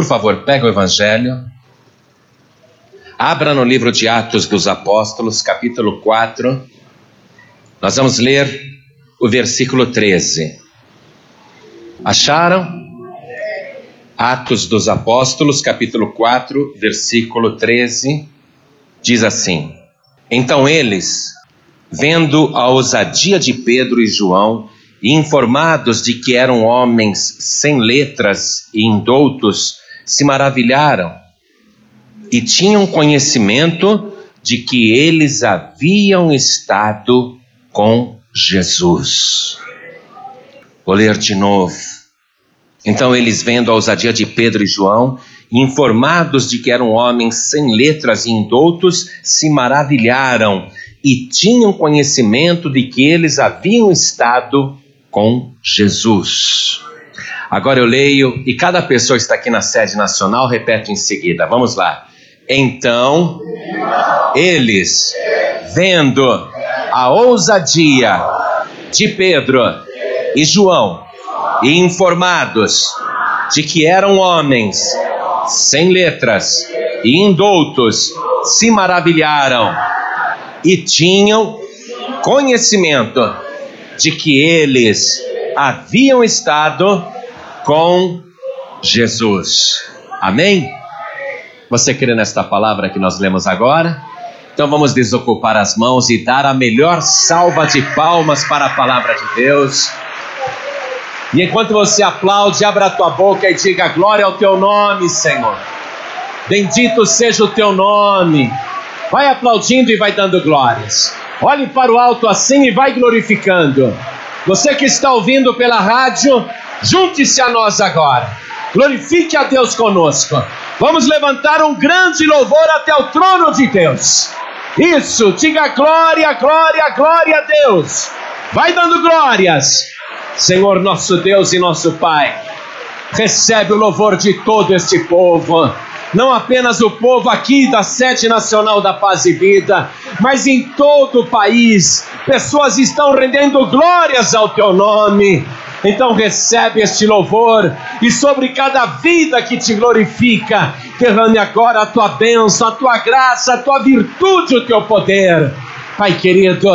Por favor, pega o Evangelho. Abra no livro de Atos dos Apóstolos, capítulo 4. Nós vamos ler o versículo 13. Acharam? Atos dos Apóstolos, capítulo 4, versículo 13, diz assim: Então eles, vendo a ousadia de Pedro e João, e informados de que eram homens sem letras e indoutos, se maravilharam e tinham conhecimento de que eles haviam estado com Jesus. Vou ler de novo. Então eles, vendo a ousadia de Pedro e João, informados de que eram homens sem letras e indoutos, se maravilharam e tinham conhecimento de que eles haviam estado com Jesus. Agora eu leio e cada pessoa está aqui na sede nacional repete em seguida. Vamos lá. Então, eles, vendo a ousadia de Pedro e João, e informados de que eram homens sem letras e indoutos, se maravilharam e tinham conhecimento de que eles haviam estado com Jesus. Amém? Você crê nesta palavra que nós lemos agora? Então vamos desocupar as mãos e dar a melhor salva de palmas para a palavra de Deus. E enquanto você aplaude, abra a tua boca e diga glória ao teu nome, Senhor. Bendito seja o teu nome. Vai aplaudindo e vai dando glórias. Olhe para o alto assim e vai glorificando. Você que está ouvindo pela rádio, junte-se a nós agora. Glorifique a Deus conosco. Vamos levantar um grande louvor até o trono de Deus. Isso, diga glória, glória, glória a Deus. Vai dando glórias. Senhor nosso Deus e nosso Pai, recebe o louvor de todo este povo não apenas o povo aqui da sede nacional da paz e vida, mas em todo o país, pessoas estão rendendo glórias ao teu nome. Então recebe este louvor e sobre cada vida que te glorifica, derrame agora a tua bênção, a tua graça, a tua virtude, o teu poder. Pai querido,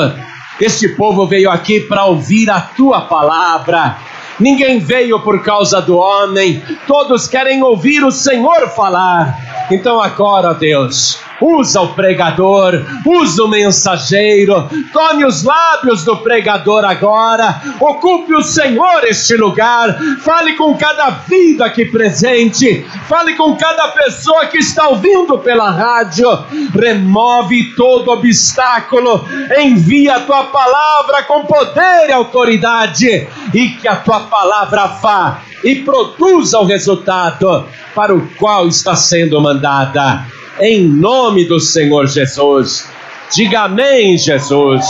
este povo veio aqui para ouvir a tua palavra Ninguém veio por causa do homem, todos querem ouvir o Senhor falar. Então agora, Deus, usa o pregador, usa o mensageiro, tome os lábios do pregador agora, ocupe o Senhor este lugar, fale com cada vida aqui presente, fale com cada pessoa que está ouvindo pela rádio, remove todo obstáculo, envia a tua palavra com poder e autoridade, e que a tua palavra vá e produza o resultado para o qual está sendo mandada em nome do Senhor Jesus. Diga amém, Jesus.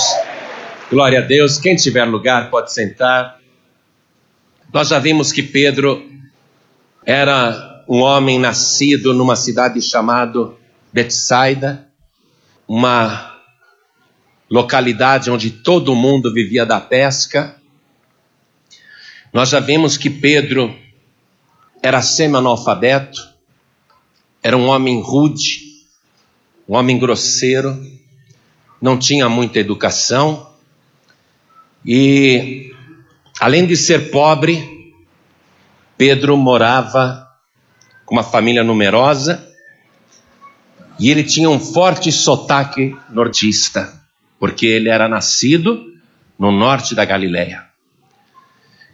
Glória a Deus. Quem tiver lugar pode sentar. Nós já vimos que Pedro era um homem nascido numa cidade chamada Betsaida, uma localidade onde todo mundo vivia da pesca. Nós já vimos que Pedro era semi-analfabeto, era um homem rude, um homem grosseiro, não tinha muita educação e, além de ser pobre, Pedro morava com uma família numerosa e ele tinha um forte sotaque nordista, porque ele era nascido no norte da Galileia.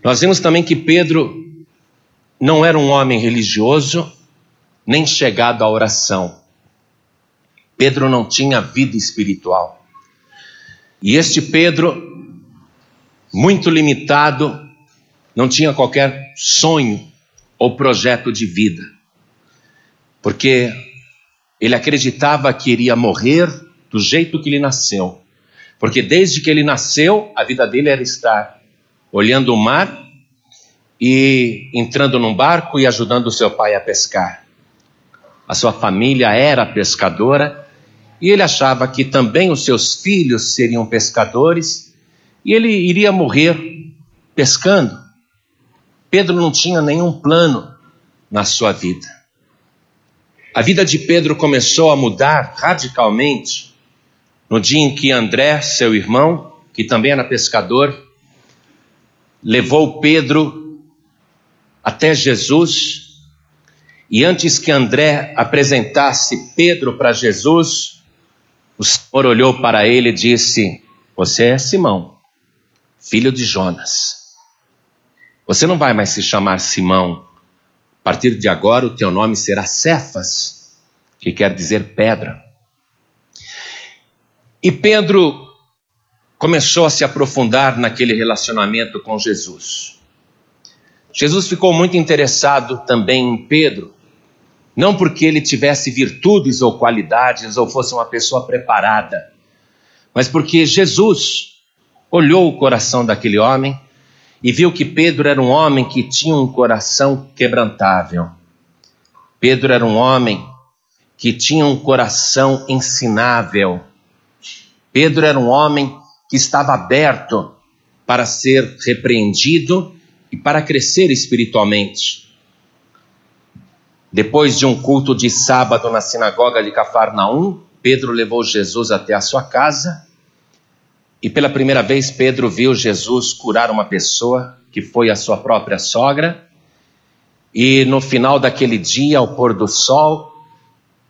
Nós vemos também que Pedro não era um homem religioso, nem chegado à oração. Pedro não tinha vida espiritual. E este Pedro, muito limitado, não tinha qualquer sonho ou projeto de vida, porque ele acreditava que iria morrer do jeito que ele nasceu, porque desde que ele nasceu, a vida dele era estar olhando o mar e entrando num barco e ajudando seu pai a pescar a sua família era pescadora e ele achava que também os seus filhos seriam pescadores e ele iria morrer pescando. Pedro não tinha nenhum plano na sua vida. A vida de Pedro começou a mudar radicalmente no dia em que André, seu irmão, que também era pescador, levou Pedro até Jesus. E antes que André apresentasse Pedro para Jesus, o Senhor olhou para ele e disse: Você é Simão, filho de Jonas. Você não vai mais se chamar Simão. A partir de agora, o teu nome será Cefas, que quer dizer pedra. E Pedro começou a se aprofundar naquele relacionamento com Jesus. Jesus ficou muito interessado também em Pedro, não porque ele tivesse virtudes ou qualidades ou fosse uma pessoa preparada, mas porque Jesus olhou o coração daquele homem e viu que Pedro era um homem que tinha um coração quebrantável. Pedro era um homem que tinha um coração ensinável. Pedro era um homem que estava aberto para ser repreendido e para crescer espiritualmente. Depois de um culto de sábado na sinagoga de Cafarnaum, Pedro levou Jesus até a sua casa e pela primeira vez, Pedro viu Jesus curar uma pessoa que foi a sua própria sogra. E no final daquele dia, ao pôr do sol,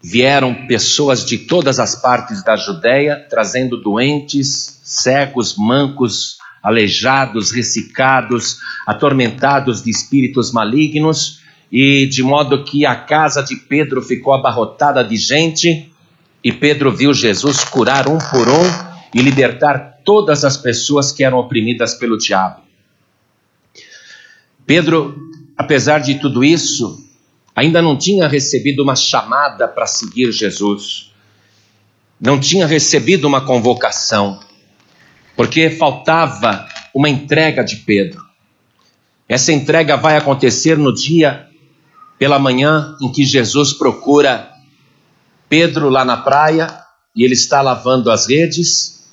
vieram pessoas de todas as partes da Judéia, trazendo doentes, cegos, mancos, aleijados, ressecados, atormentados de espíritos malignos, e de modo que a casa de Pedro ficou abarrotada de gente, e Pedro viu Jesus curar um por um e libertar todas as pessoas que eram oprimidas pelo diabo. Pedro, apesar de tudo isso, ainda não tinha recebido uma chamada para seguir Jesus, não tinha recebido uma convocação, porque faltava uma entrega de Pedro. Essa entrega vai acontecer no dia pela manhã em que Jesus procura Pedro lá na praia e ele está lavando as redes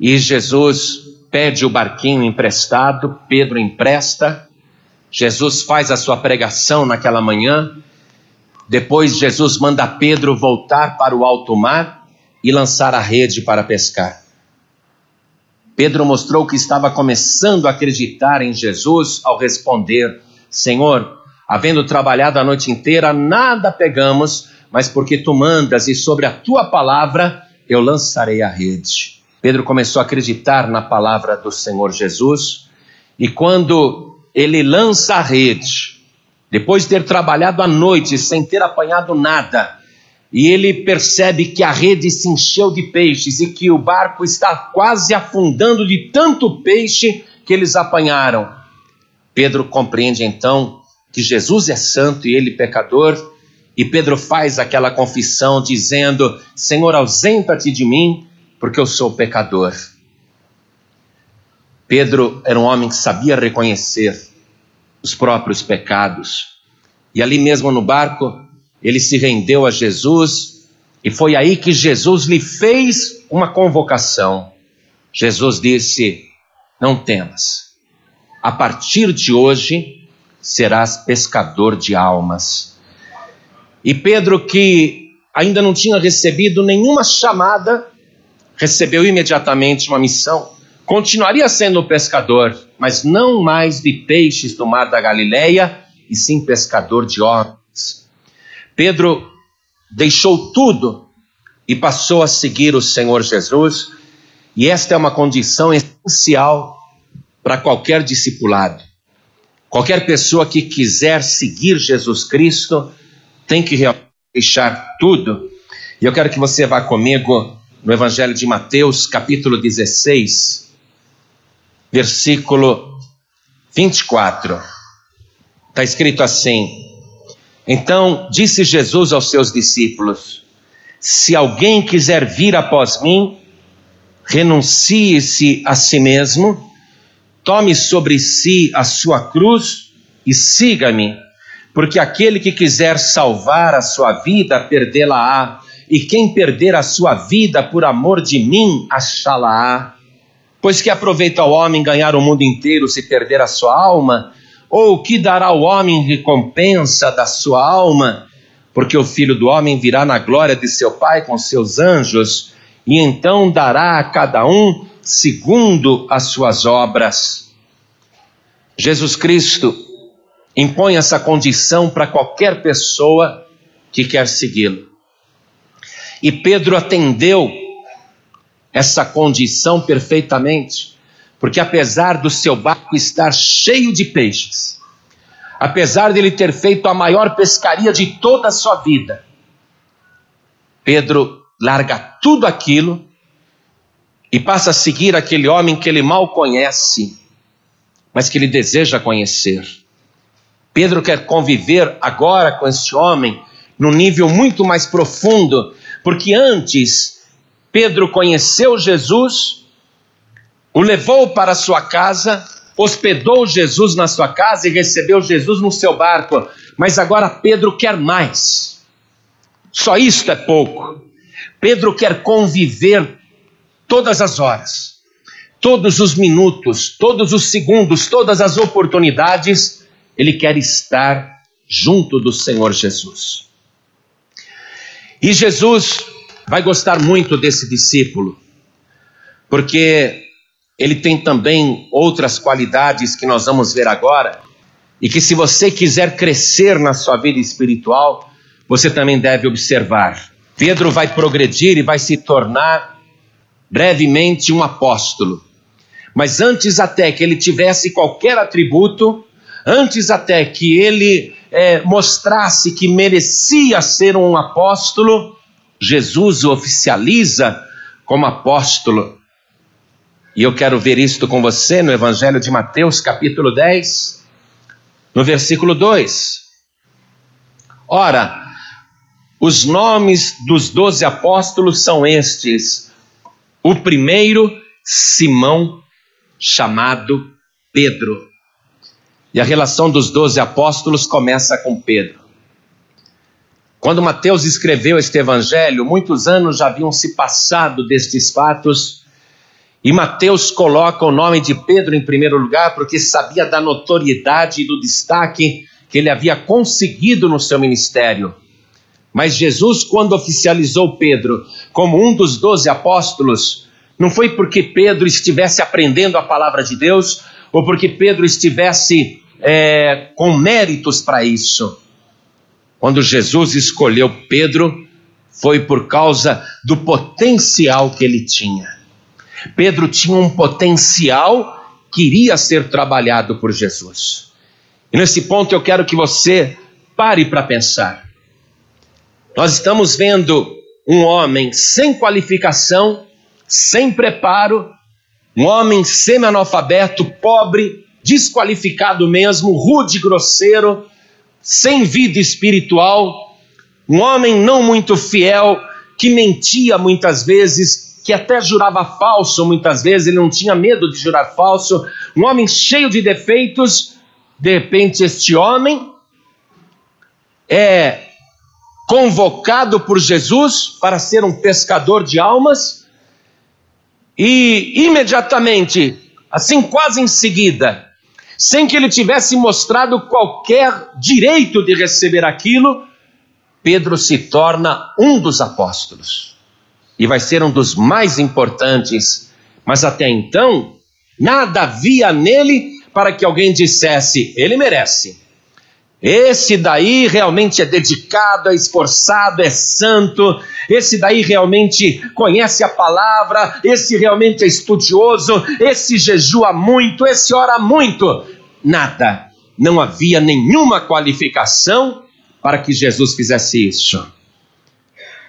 e Jesus pede o barquinho emprestado, Pedro empresta, Jesus faz a sua pregação naquela manhã, depois Jesus manda Pedro voltar para o alto mar e lançar a rede para pescar. Pedro mostrou que estava começando a acreditar em Jesus ao responder: Senhor, havendo trabalhado a noite inteira, nada pegamos, mas porque tu mandas e sobre a tua palavra eu lançarei a rede. Pedro começou a acreditar na palavra do Senhor Jesus, e quando ele lança a rede, depois de ter trabalhado a noite sem ter apanhado nada, e ele percebe que a rede se encheu de peixes e que o barco está quase afundando de tanto peixe que eles apanharam. Pedro compreende então que Jesus é santo e ele pecador, e Pedro faz aquela confissão dizendo: Senhor, ausenta-te de mim, porque eu sou pecador. Pedro era um homem que sabia reconhecer os próprios pecados. E ali mesmo no barco, ele se rendeu a Jesus, e foi aí que Jesus lhe fez uma convocação. Jesus disse: Não temas, a partir de hoje serás pescador de almas. E Pedro, que ainda não tinha recebido nenhuma chamada, recebeu imediatamente uma missão. Continuaria sendo pescador, mas não mais de peixes do mar da Galileia, e sim pescador de homens. Pedro deixou tudo e passou a seguir o Senhor Jesus, e esta é uma condição essencial para qualquer discipulado. Qualquer pessoa que quiser seguir Jesus Cristo tem que deixar tudo. E eu quero que você vá comigo no Evangelho de Mateus, capítulo 16, versículo 24. Está escrito assim: Então disse Jesus aos seus discípulos: Se alguém quiser vir após mim, renuncie-se a si mesmo, tome sobre si a sua cruz e siga-me, porque aquele que quiser salvar a sua vida, perdê-la-á e quem perder a sua vida por amor de mim, achá-la-á. Pois que aproveita o homem ganhar o mundo inteiro se perder a sua alma? Ou que dará o homem recompensa da sua alma? porque o filho do homem virá na glória de seu Pai com seus anjos, e então dará a cada um segundo as suas obras. Jesus Cristo impõe essa condição para qualquer pessoa que quer segui-lo. E Pedro atendeu essa condição perfeitamente, porque apesar do seu barco estar cheio de peixes, apesar de ele ter feito a maior pescaria de toda a sua vida, Pedro larga tudo aquilo e passa a seguir aquele homem que ele mal conhece, mas que ele deseja conhecer. Pedro quer conviver agora com esse homem num nível muito mais profundo, porque antes Pedro conheceu Jesus, o levou para sua casa, hospedou Jesus na sua casa e recebeu Jesus no seu barco, mas agora Pedro quer mais. Só isto é pouco. Pedro quer conviver todas as horas, todos os minutos, todos os segundos, todas as oportunidades ele quer estar junto do Senhor Jesus. E Jesus vai gostar muito desse discípulo, porque ele tem também outras qualidades que nós vamos ver agora, e que se você quiser crescer na sua vida espiritual, você também deve observar. Pedro vai progredir e vai se tornar brevemente um apóstolo. Mas antes até que ele tivesse qualquer atributo, antes até que ele é, mostrasse que merecia ser um apóstolo, Jesus o oficializa como apóstolo. E eu quero ver isto com você no Evangelho de Mateus, capítulo 10, no versículo 2. Ora, os nomes dos doze apóstolos são estes: o primeiro, Simão, chamado Pedro. E a relação dos doze apóstolos começa com Pedro. Quando Mateus escreveu este evangelho, muitos anos já haviam se passado destes fatos, e Mateus coloca o nome de Pedro em primeiro lugar porque sabia da notoriedade e do destaque que ele havia conseguido no seu ministério. Mas Jesus, quando oficializou Pedro como um dos doze apóstolos, não foi porque Pedro estivesse aprendendo a palavra de Deus ou porque Pedro estivesse é, com méritos para isso. Quando Jesus escolheu Pedro, foi por causa do potencial que ele tinha. Pedro tinha um potencial que iria ser trabalhado por Jesus. E nesse ponto eu quero que você pare para pensar. Nós estamos vendo um homem sem qualificação, sem preparo, um homem semi-analfabeto, pobre, desqualificado mesmo, rude, grosseiro, sem vida espiritual, um homem não muito fiel, que mentia muitas vezes, que até jurava falso muitas vezes, ele não tinha medo de jurar falso, um homem cheio de defeitos, de repente este homem é convocado por Jesus para ser um pescador de almas e imediatamente, assim quase em seguida, sem que ele tivesse mostrado qualquer direito de receber aquilo, Pedro se torna um dos apóstolos e vai ser um dos mais importantes. Mas até então, nada havia nele para que alguém dissesse: ele merece. Esse daí realmente é dedicado, é esforçado, é santo. Esse daí realmente conhece a palavra. Esse realmente é estudioso. Esse jejua muito. Esse ora muito. Nada. Não havia nenhuma qualificação para que Jesus fizesse isso.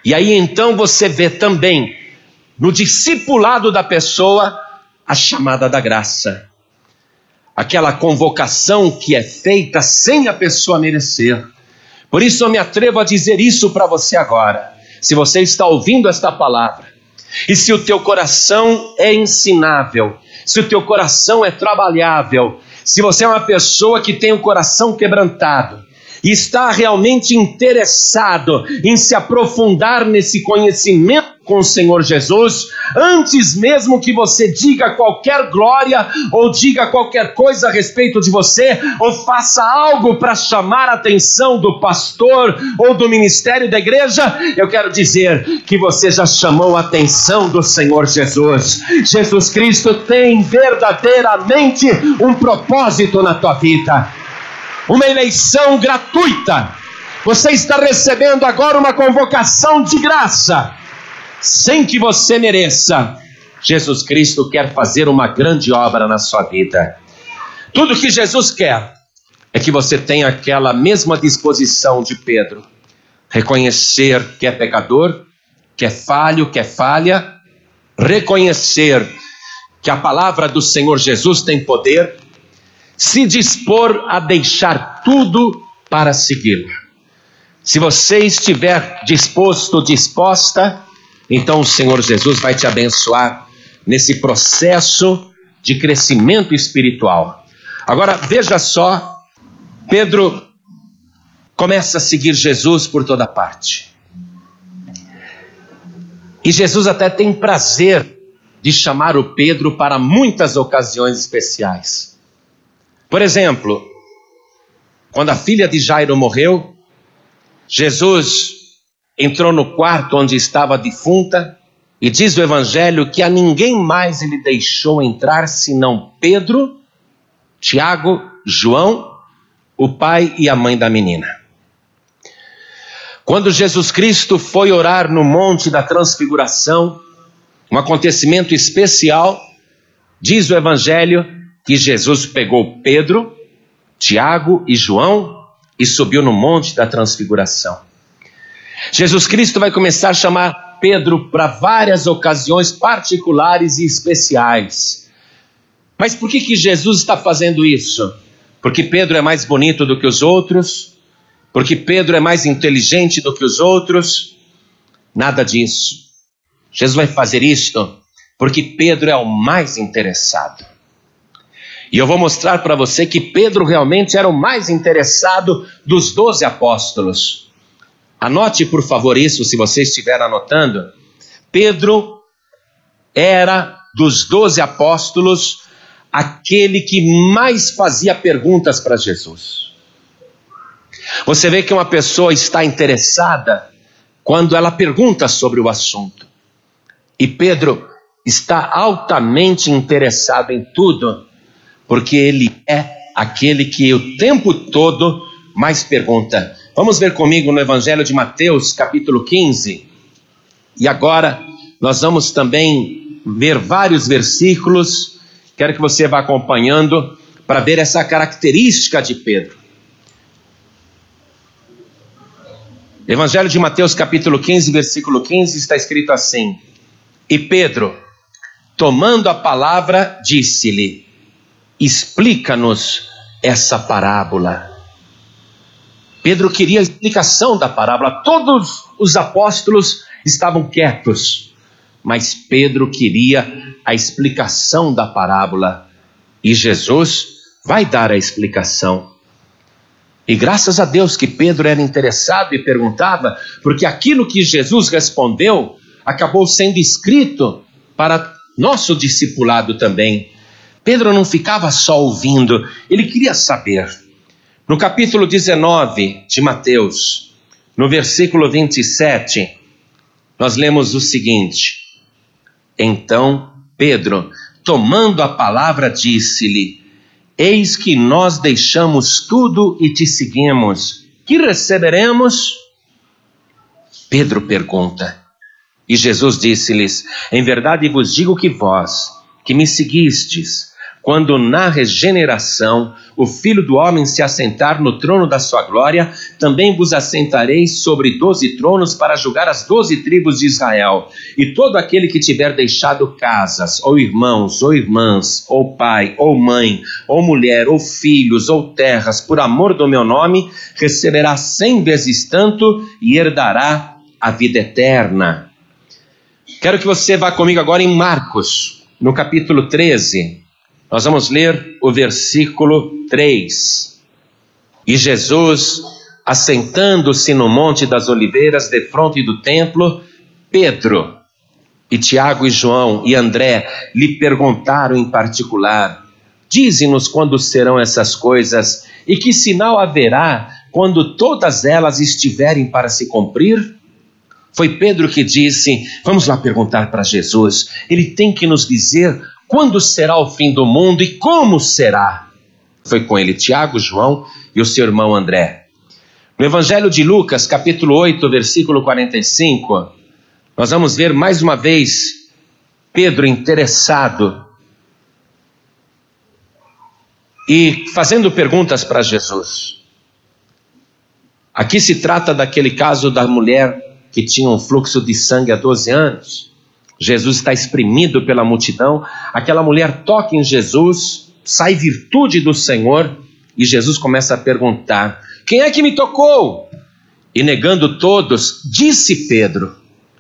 E aí então você vê também no discipulado da pessoa a chamada da graça aquela convocação que é feita sem a pessoa merecer. Por isso eu me atrevo a dizer isso para você agora. Se você está ouvindo esta palavra, e se o teu coração é ensinável, se o teu coração é trabalhável, se você é uma pessoa que tem o coração quebrantado, está realmente interessado em se aprofundar nesse conhecimento com o Senhor Jesus, antes mesmo que você diga qualquer glória ou diga qualquer coisa a respeito de você, ou faça algo para chamar a atenção do pastor ou do ministério da igreja, eu quero dizer que você já chamou a atenção do Senhor Jesus. Jesus Cristo tem verdadeiramente um propósito na tua vida, uma eleição gratuita. Você está recebendo agora uma convocação de graça sem que você mereça. Jesus Cristo quer fazer uma grande obra na sua vida. Tudo que Jesus quer é que você tenha aquela mesma disposição de Pedro, reconhecer que é pecador, que é falho, que é falha, reconhecer que a palavra do Senhor Jesus tem poder, se dispor a deixar tudo para segui-lo. Se você estiver disposto, disposta, então o Senhor Jesus vai te abençoar nesse processo de crescimento espiritual. Agora veja só, Pedro começa a seguir Jesus por toda parte. E Jesus até tem prazer de chamar o Pedro para muitas ocasiões especiais. Por exemplo, quando a filha de Jairo morreu, Jesus entrou no quarto onde estava a defunta e diz o Evangelho que a ninguém mais ele deixou entrar senão Pedro, Tiago, João, o pai e a mãe da menina. Quando Jesus Cristo foi orar no Monte da Transfiguração, um acontecimento especial, diz o Evangelho que Jesus pegou Pedro, Tiago e João e subiu no Monte da Transfiguração. Jesus Cristo vai começar a chamar Pedro para várias ocasiões particulares e especiais. Mas por que, que Jesus está fazendo isso? Porque Pedro é mais bonito do que os outros? Porque Pedro é mais inteligente do que os outros? Nada disso. Jesus vai fazer isto porque Pedro é o mais interessado. E eu vou mostrar para você que Pedro realmente era o mais interessado dos doze apóstolos. Anote, por favor, isso se você estiver anotando. Pedro era dos doze apóstolos aquele que mais fazia perguntas para Jesus. Você vê que uma pessoa está interessada quando ela pergunta sobre o assunto. E Pedro está altamente interessado em tudo, porque ele é aquele que o tempo todo mais pergunta: Vamos ver comigo no Evangelho de Mateus, capítulo 15. E agora nós vamos também ver vários versículos. Quero que você vá acompanhando para ver essa característica de Pedro. Evangelho de Mateus, capítulo 15, versículo 15, está escrito assim: E Pedro, tomando a palavra, disse-lhe: Explica-nos essa parábola. Pedro queria a explicação da parábola. Todos os apóstolos estavam quietos, mas Pedro queria a explicação da parábola. E Jesus vai dar a explicação. E graças a Deus que Pedro era interessado e perguntava, porque aquilo que Jesus respondeu acabou sendo escrito para nosso discipulado também. Pedro não ficava só ouvindo, ele queria saber. No capítulo 19 de Mateus, no versículo 27, nós lemos o seguinte: Então Pedro, tomando a palavra, disse-lhe: Eis que nós deixamos tudo e te seguimos. Que receberemos? Pedro pergunta. E Jesus disse-lhes: Em verdade vos digo que vós, que me seguistes, quando na regeneração o Filho do Homem se assentar no trono da sua glória, também vos assentareis sobre doze tronos para julgar as doze tribos de Israel. E todo aquele que tiver deixado casas, ou irmãos, ou irmãs, ou pai, ou mãe, ou mulher, ou filhos, ou terras, por amor do meu nome, receberá cem vezes tanto e herdará a vida eterna. Quero que você vá comigo agora em Marcos, no capítulo 13. Nós vamos ler o versículo 3. E Jesus, assentando-se no Monte das Oliveiras, defronte do templo, Pedro E Tiago e João e André lhe perguntaram em particular: Dize-nos quando serão essas coisas e que sinal haverá quando todas elas estiverem para se cumprir? Foi Pedro que disse: Vamos lá perguntar para Jesus. Ele tem que nos dizer quando será o fim do mundo e como será. Foi com ele Tiago, João e o seu irmão André. No Evangelho de Lucas, capítulo 8, versículo 45, nós vamos ver mais uma vez Pedro interessado e fazendo perguntas para Jesus. Aqui se trata daquele caso da mulher que tinha um fluxo de sangue há 12 anos. Jesus está exprimido pela multidão. Aquela mulher toca em Jesus, sai virtude do Senhor e Jesus começa a perguntar: Quem é que me tocou? E negando todos, disse Pedro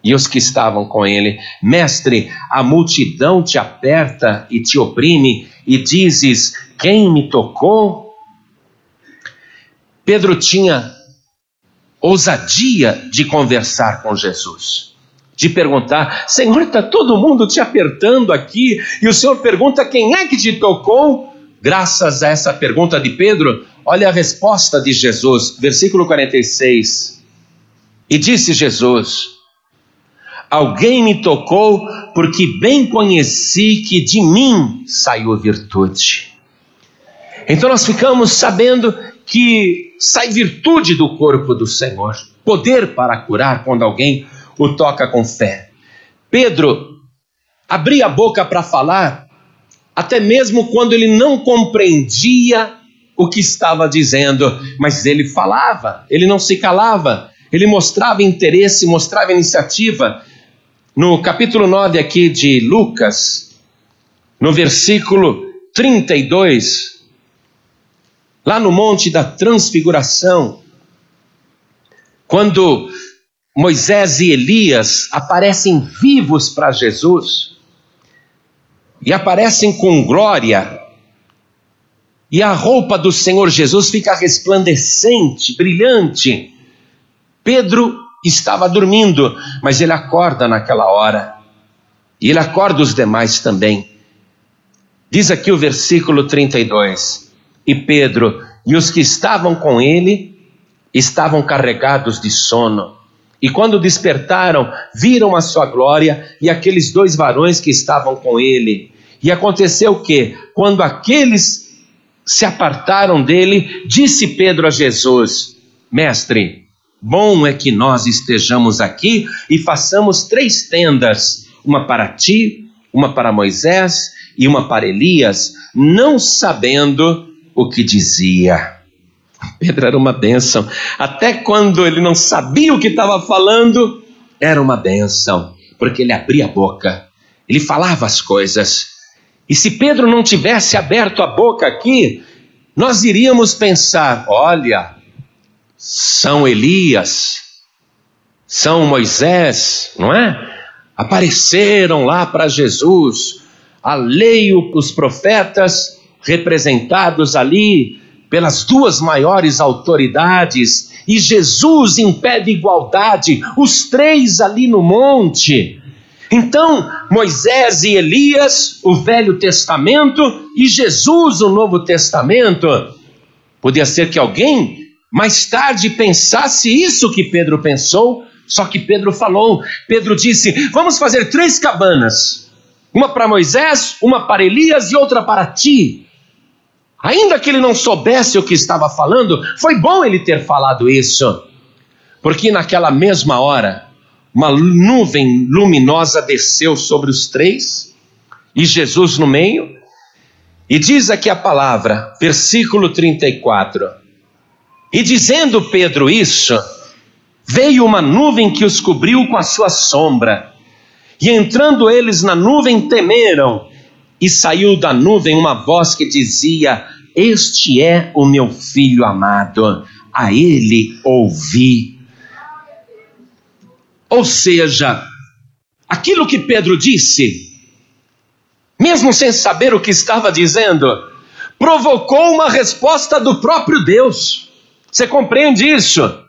e os que estavam com ele: Mestre, a multidão te aperta e te oprime, e dizes: Quem me tocou? Pedro tinha ousadia de conversar com Jesus, de perguntar: Senhor, está todo mundo te apertando aqui, e o Senhor pergunta: Quem é que te tocou? Graças a essa pergunta de Pedro, olha a resposta de Jesus, versículo 46. E disse Jesus: Alguém me tocou, porque bem conheci que de mim saiu virtude. Então nós ficamos sabendo que sai virtude do corpo do Senhor, poder para curar quando alguém o toca com fé. Pedro abria a boca para falar, até mesmo quando ele não compreendia o que estava dizendo, mas ele falava, ele não se calava, ele mostrava interesse, mostrava iniciativa, no capítulo 9 aqui de Lucas, no versículo 32, lá no Monte da Transfiguração, quando Moisés e Elias aparecem vivos para Jesus, e aparecem com glória, e a roupa do Senhor Jesus fica resplandecente, brilhante. Pedro estava dormindo, mas ele acorda naquela hora. E ele acorda os demais também. Diz aqui o versículo 32: E Pedro e os que estavam com ele estavam carregados de sono. E quando despertaram, viram a sua glória e aqueles dois varões que estavam com ele. E aconteceu o que? Quando aqueles se apartaram dele, disse Pedro a Jesus: Mestre, Bom é que nós estejamos aqui e façamos três tendas: uma para ti, uma para Moisés e uma para Elias, não sabendo o que dizia. Pedro era uma bênção. Até quando ele não sabia o que estava falando, era uma bênção, porque ele abria a boca, ele falava as coisas. E se Pedro não tivesse aberto a boca aqui, nós iríamos pensar: olha, são Elias, São Moisés, não é? Apareceram lá para Jesus, a lei os profetas representados ali pelas duas maiores autoridades, e Jesus em pé de igualdade, os três ali no monte. Então, Moisés e Elias, o Velho Testamento, e Jesus, o Novo Testamento. Podia ser que alguém mais tarde pensasse isso que Pedro pensou, só que Pedro falou. Pedro disse: Vamos fazer três cabanas, uma para Moisés, uma para Elias e outra para ti. Ainda que ele não soubesse o que estava falando, foi bom ele ter falado isso, porque naquela mesma hora, uma nuvem luminosa desceu sobre os três, e Jesus no meio, e diz aqui a palavra, versículo 34. E dizendo Pedro isso, veio uma nuvem que os cobriu com a sua sombra. E entrando eles na nuvem, temeram. E saiu da nuvem uma voz que dizia: Este é o meu filho amado, a ele ouvi. Ou seja, aquilo que Pedro disse, mesmo sem saber o que estava dizendo, provocou uma resposta do próprio Deus. Você compreende isso?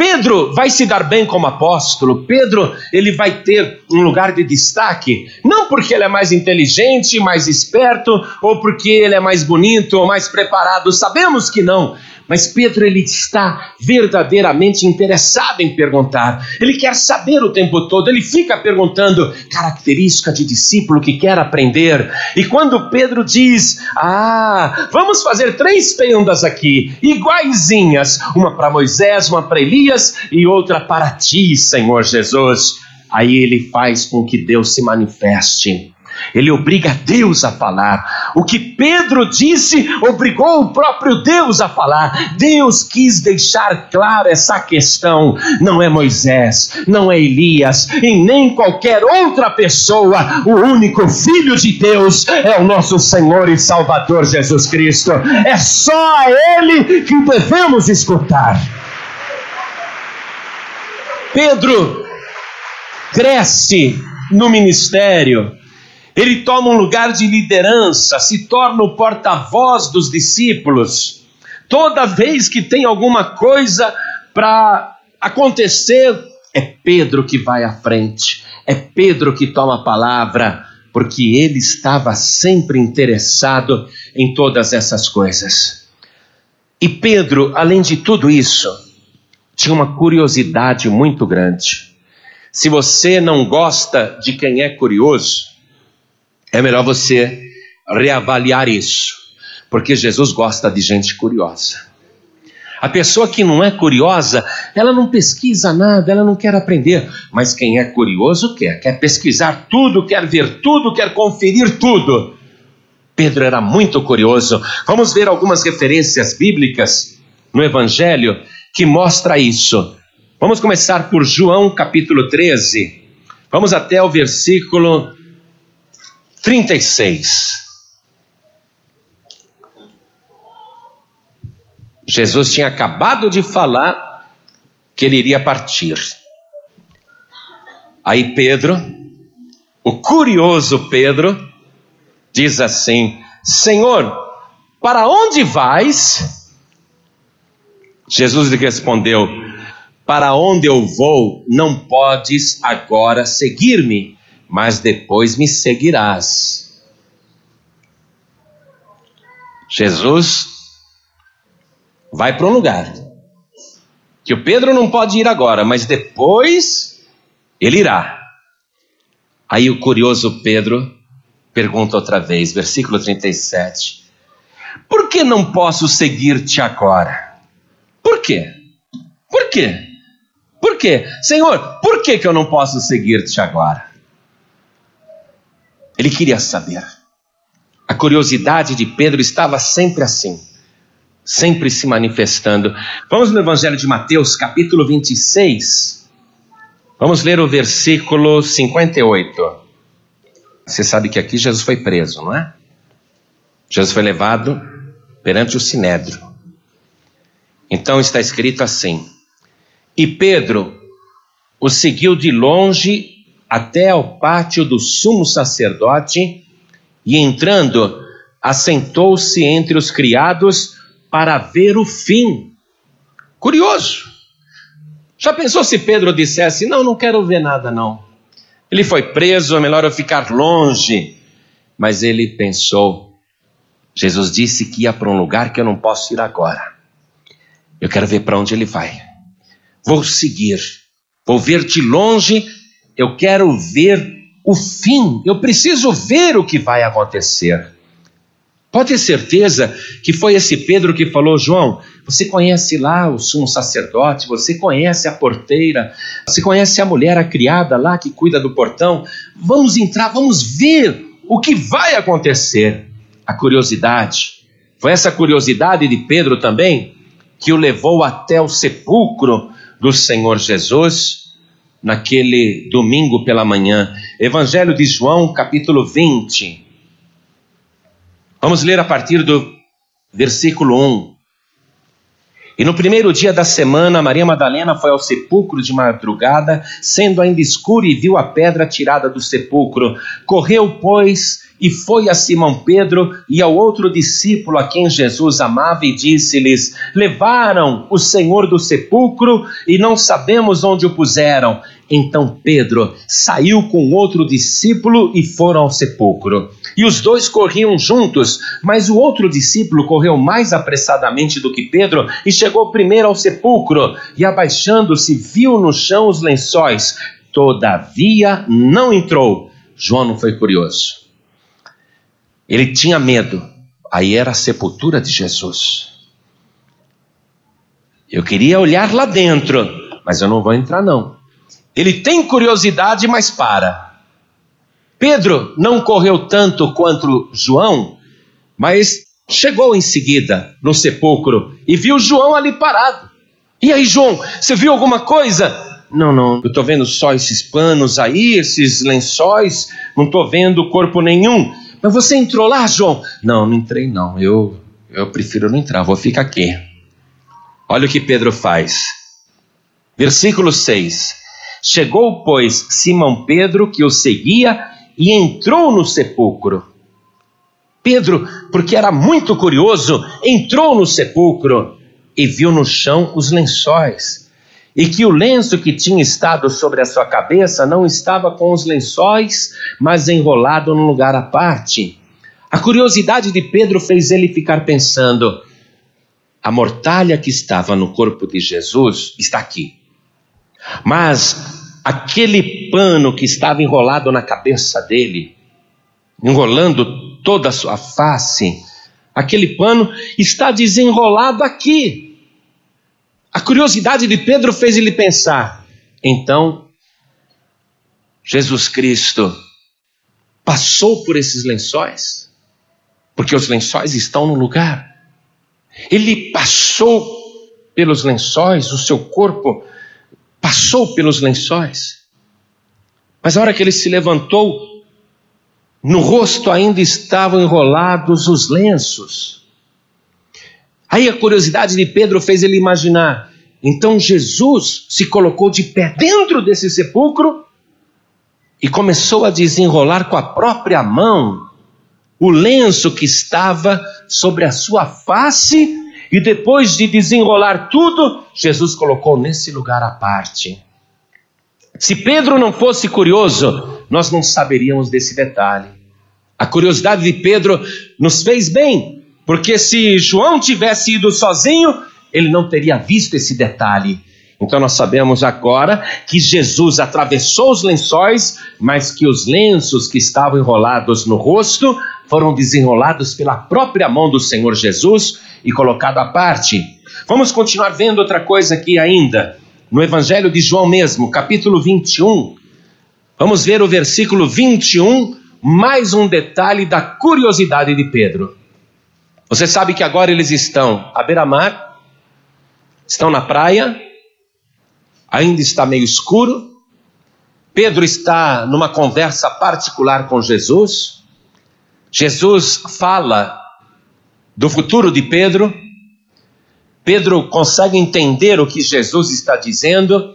Pedro vai se dar bem como apóstolo. Pedro, ele vai ter um lugar de destaque, não porque ele é mais inteligente, mais esperto, ou porque ele é mais bonito ou mais preparado. Sabemos que não. Mas Pedro ele está verdadeiramente interessado em perguntar. Ele quer saber o tempo todo. Ele fica perguntando característica de discípulo que quer aprender. E quando Pedro diz: "Ah, vamos fazer três tendas aqui, iguaizinhas, uma para Moisés, uma para Elias e outra para ti, Senhor Jesus." Aí ele faz com que Deus se manifeste. Ele obriga Deus a falar. O que Pedro disse obrigou o próprio Deus a falar. Deus quis deixar claro essa questão. Não é Moisés, não é Elias e nem qualquer outra pessoa. O único Filho de Deus é o nosso Senhor e Salvador Jesus Cristo. É só a Ele que devemos escutar. Pedro cresce no ministério ele toma um lugar de liderança, se torna o porta-voz dos discípulos. Toda vez que tem alguma coisa para acontecer, é Pedro que vai à frente, é Pedro que toma a palavra, porque ele estava sempre interessado em todas essas coisas. E Pedro, além de tudo isso, tinha uma curiosidade muito grande. Se você não gosta de quem é curioso, é melhor você reavaliar isso, porque Jesus gosta de gente curiosa. A pessoa que não é curiosa, ela não pesquisa nada, ela não quer aprender. Mas quem é curioso quer, quer pesquisar tudo, quer ver tudo, quer conferir tudo. Pedro era muito curioso. Vamos ver algumas referências bíblicas no Evangelho que mostra isso. Vamos começar por João capítulo 13. Vamos até o versículo 36. Jesus tinha acabado de falar que ele iria partir. Aí Pedro, o curioso Pedro, diz assim: Senhor, para onde vais? Jesus lhe respondeu: Para onde eu vou, não podes agora seguir-me mas depois me seguirás. Jesus vai para um lugar que o Pedro não pode ir agora, mas depois ele irá. Aí o curioso Pedro pergunta outra vez, versículo 37. Por que não posso seguir-te agora? Por quê? Por quê? Por quê? Senhor, por que, que eu não posso seguir-te agora? Ele queria saber. A curiosidade de Pedro estava sempre assim, sempre se manifestando. Vamos no Evangelho de Mateus, capítulo 26. Vamos ler o versículo 58. Você sabe que aqui Jesus foi preso, não é? Jesus foi levado perante o sinédrio. Então está escrito assim: E Pedro o seguiu de longe até ao pátio do sumo sacerdote e, entrando, assentou-se entre os criados para ver o fim. Curioso. Já pensou se Pedro dissesse: Não, não quero ver nada, não. Ele foi preso, é melhor eu ficar longe. Mas ele pensou: Jesus disse que ia para um lugar que eu não posso ir agora. Eu quero ver para onde ele vai. Vou seguir. Vou ver de longe eu quero ver o fim, eu preciso ver o que vai acontecer. Pode ter certeza que foi esse Pedro que falou: João, você conhece lá o sumo sacerdote, você conhece a porteira, você conhece a mulher, a criada lá que cuida do portão. Vamos entrar, vamos ver o que vai acontecer. A curiosidade. Foi essa curiosidade de Pedro também que o levou até o sepulcro do Senhor Jesus naquele domingo pela manhã. Evangelho de João, capítulo 20. Vamos ler a partir do versículo 1. E no primeiro dia da semana, Maria Madalena foi ao sepulcro de madrugada, sendo ainda escuro, e viu a pedra tirada do sepulcro. Correu, pois, e foi a Simão Pedro e ao outro discípulo a quem Jesus amava e disse-lhes: Levaram o Senhor do sepulcro e não sabemos onde o puseram. Então Pedro saiu com outro discípulo e foram ao sepulcro. E os dois corriam juntos, mas o outro discípulo correu mais apressadamente do que Pedro e chegou primeiro ao sepulcro. E abaixando-se, viu no chão os lençóis. Todavia não entrou. João não foi curioso. Ele tinha medo. Aí era a sepultura de Jesus. Eu queria olhar lá dentro, mas eu não vou entrar não. Ele tem curiosidade, mas para. Pedro não correu tanto quanto João, mas chegou em seguida no sepulcro e viu João ali parado. E aí, João, você viu alguma coisa? Não, não, eu estou vendo só esses panos aí, esses lençóis, não estou vendo corpo nenhum. Mas você entrou lá, João? Não, não entrei não. Eu, eu prefiro não entrar, vou ficar aqui. Olha o que Pedro faz. Versículo 6. Chegou, pois, Simão Pedro, que o seguia, e entrou no sepulcro. Pedro, porque era muito curioso, entrou no sepulcro e viu no chão os lençóis, e que o lenço que tinha estado sobre a sua cabeça não estava com os lençóis, mas enrolado num lugar à parte. A curiosidade de Pedro fez ele ficar pensando: a mortalha que estava no corpo de Jesus está aqui. Mas aquele pano que estava enrolado na cabeça dele, enrolando toda a sua face, aquele pano está desenrolado aqui. A curiosidade de Pedro fez ele pensar. Então, Jesus Cristo passou por esses lençóis, porque os lençóis estão no lugar. Ele passou pelos lençóis, o seu corpo passou pelos lençóis. Mas a hora que ele se levantou, no rosto ainda estavam enrolados os lenços. Aí a curiosidade de Pedro fez ele imaginar. Então Jesus se colocou de pé dentro desse sepulcro e começou a desenrolar com a própria mão o lenço que estava sobre a sua face e depois de desenrolar tudo, Jesus colocou nesse lugar à parte. Se Pedro não fosse curioso, nós não saberíamos desse detalhe. A curiosidade de Pedro nos fez bem, porque se João tivesse ido sozinho, ele não teria visto esse detalhe. Então nós sabemos agora que Jesus atravessou os lençóis, mas que os lenços que estavam enrolados no rosto foram desenrolados pela própria mão do Senhor Jesus e colocado à parte. Vamos continuar vendo outra coisa aqui ainda, no Evangelho de João mesmo, capítulo 21. Vamos ver o versículo 21, mais um detalhe da curiosidade de Pedro. Você sabe que agora eles estão à beira-mar, estão na praia, ainda está meio escuro. Pedro está numa conversa particular com Jesus. Jesus fala do futuro de Pedro. Pedro consegue entender o que Jesus está dizendo.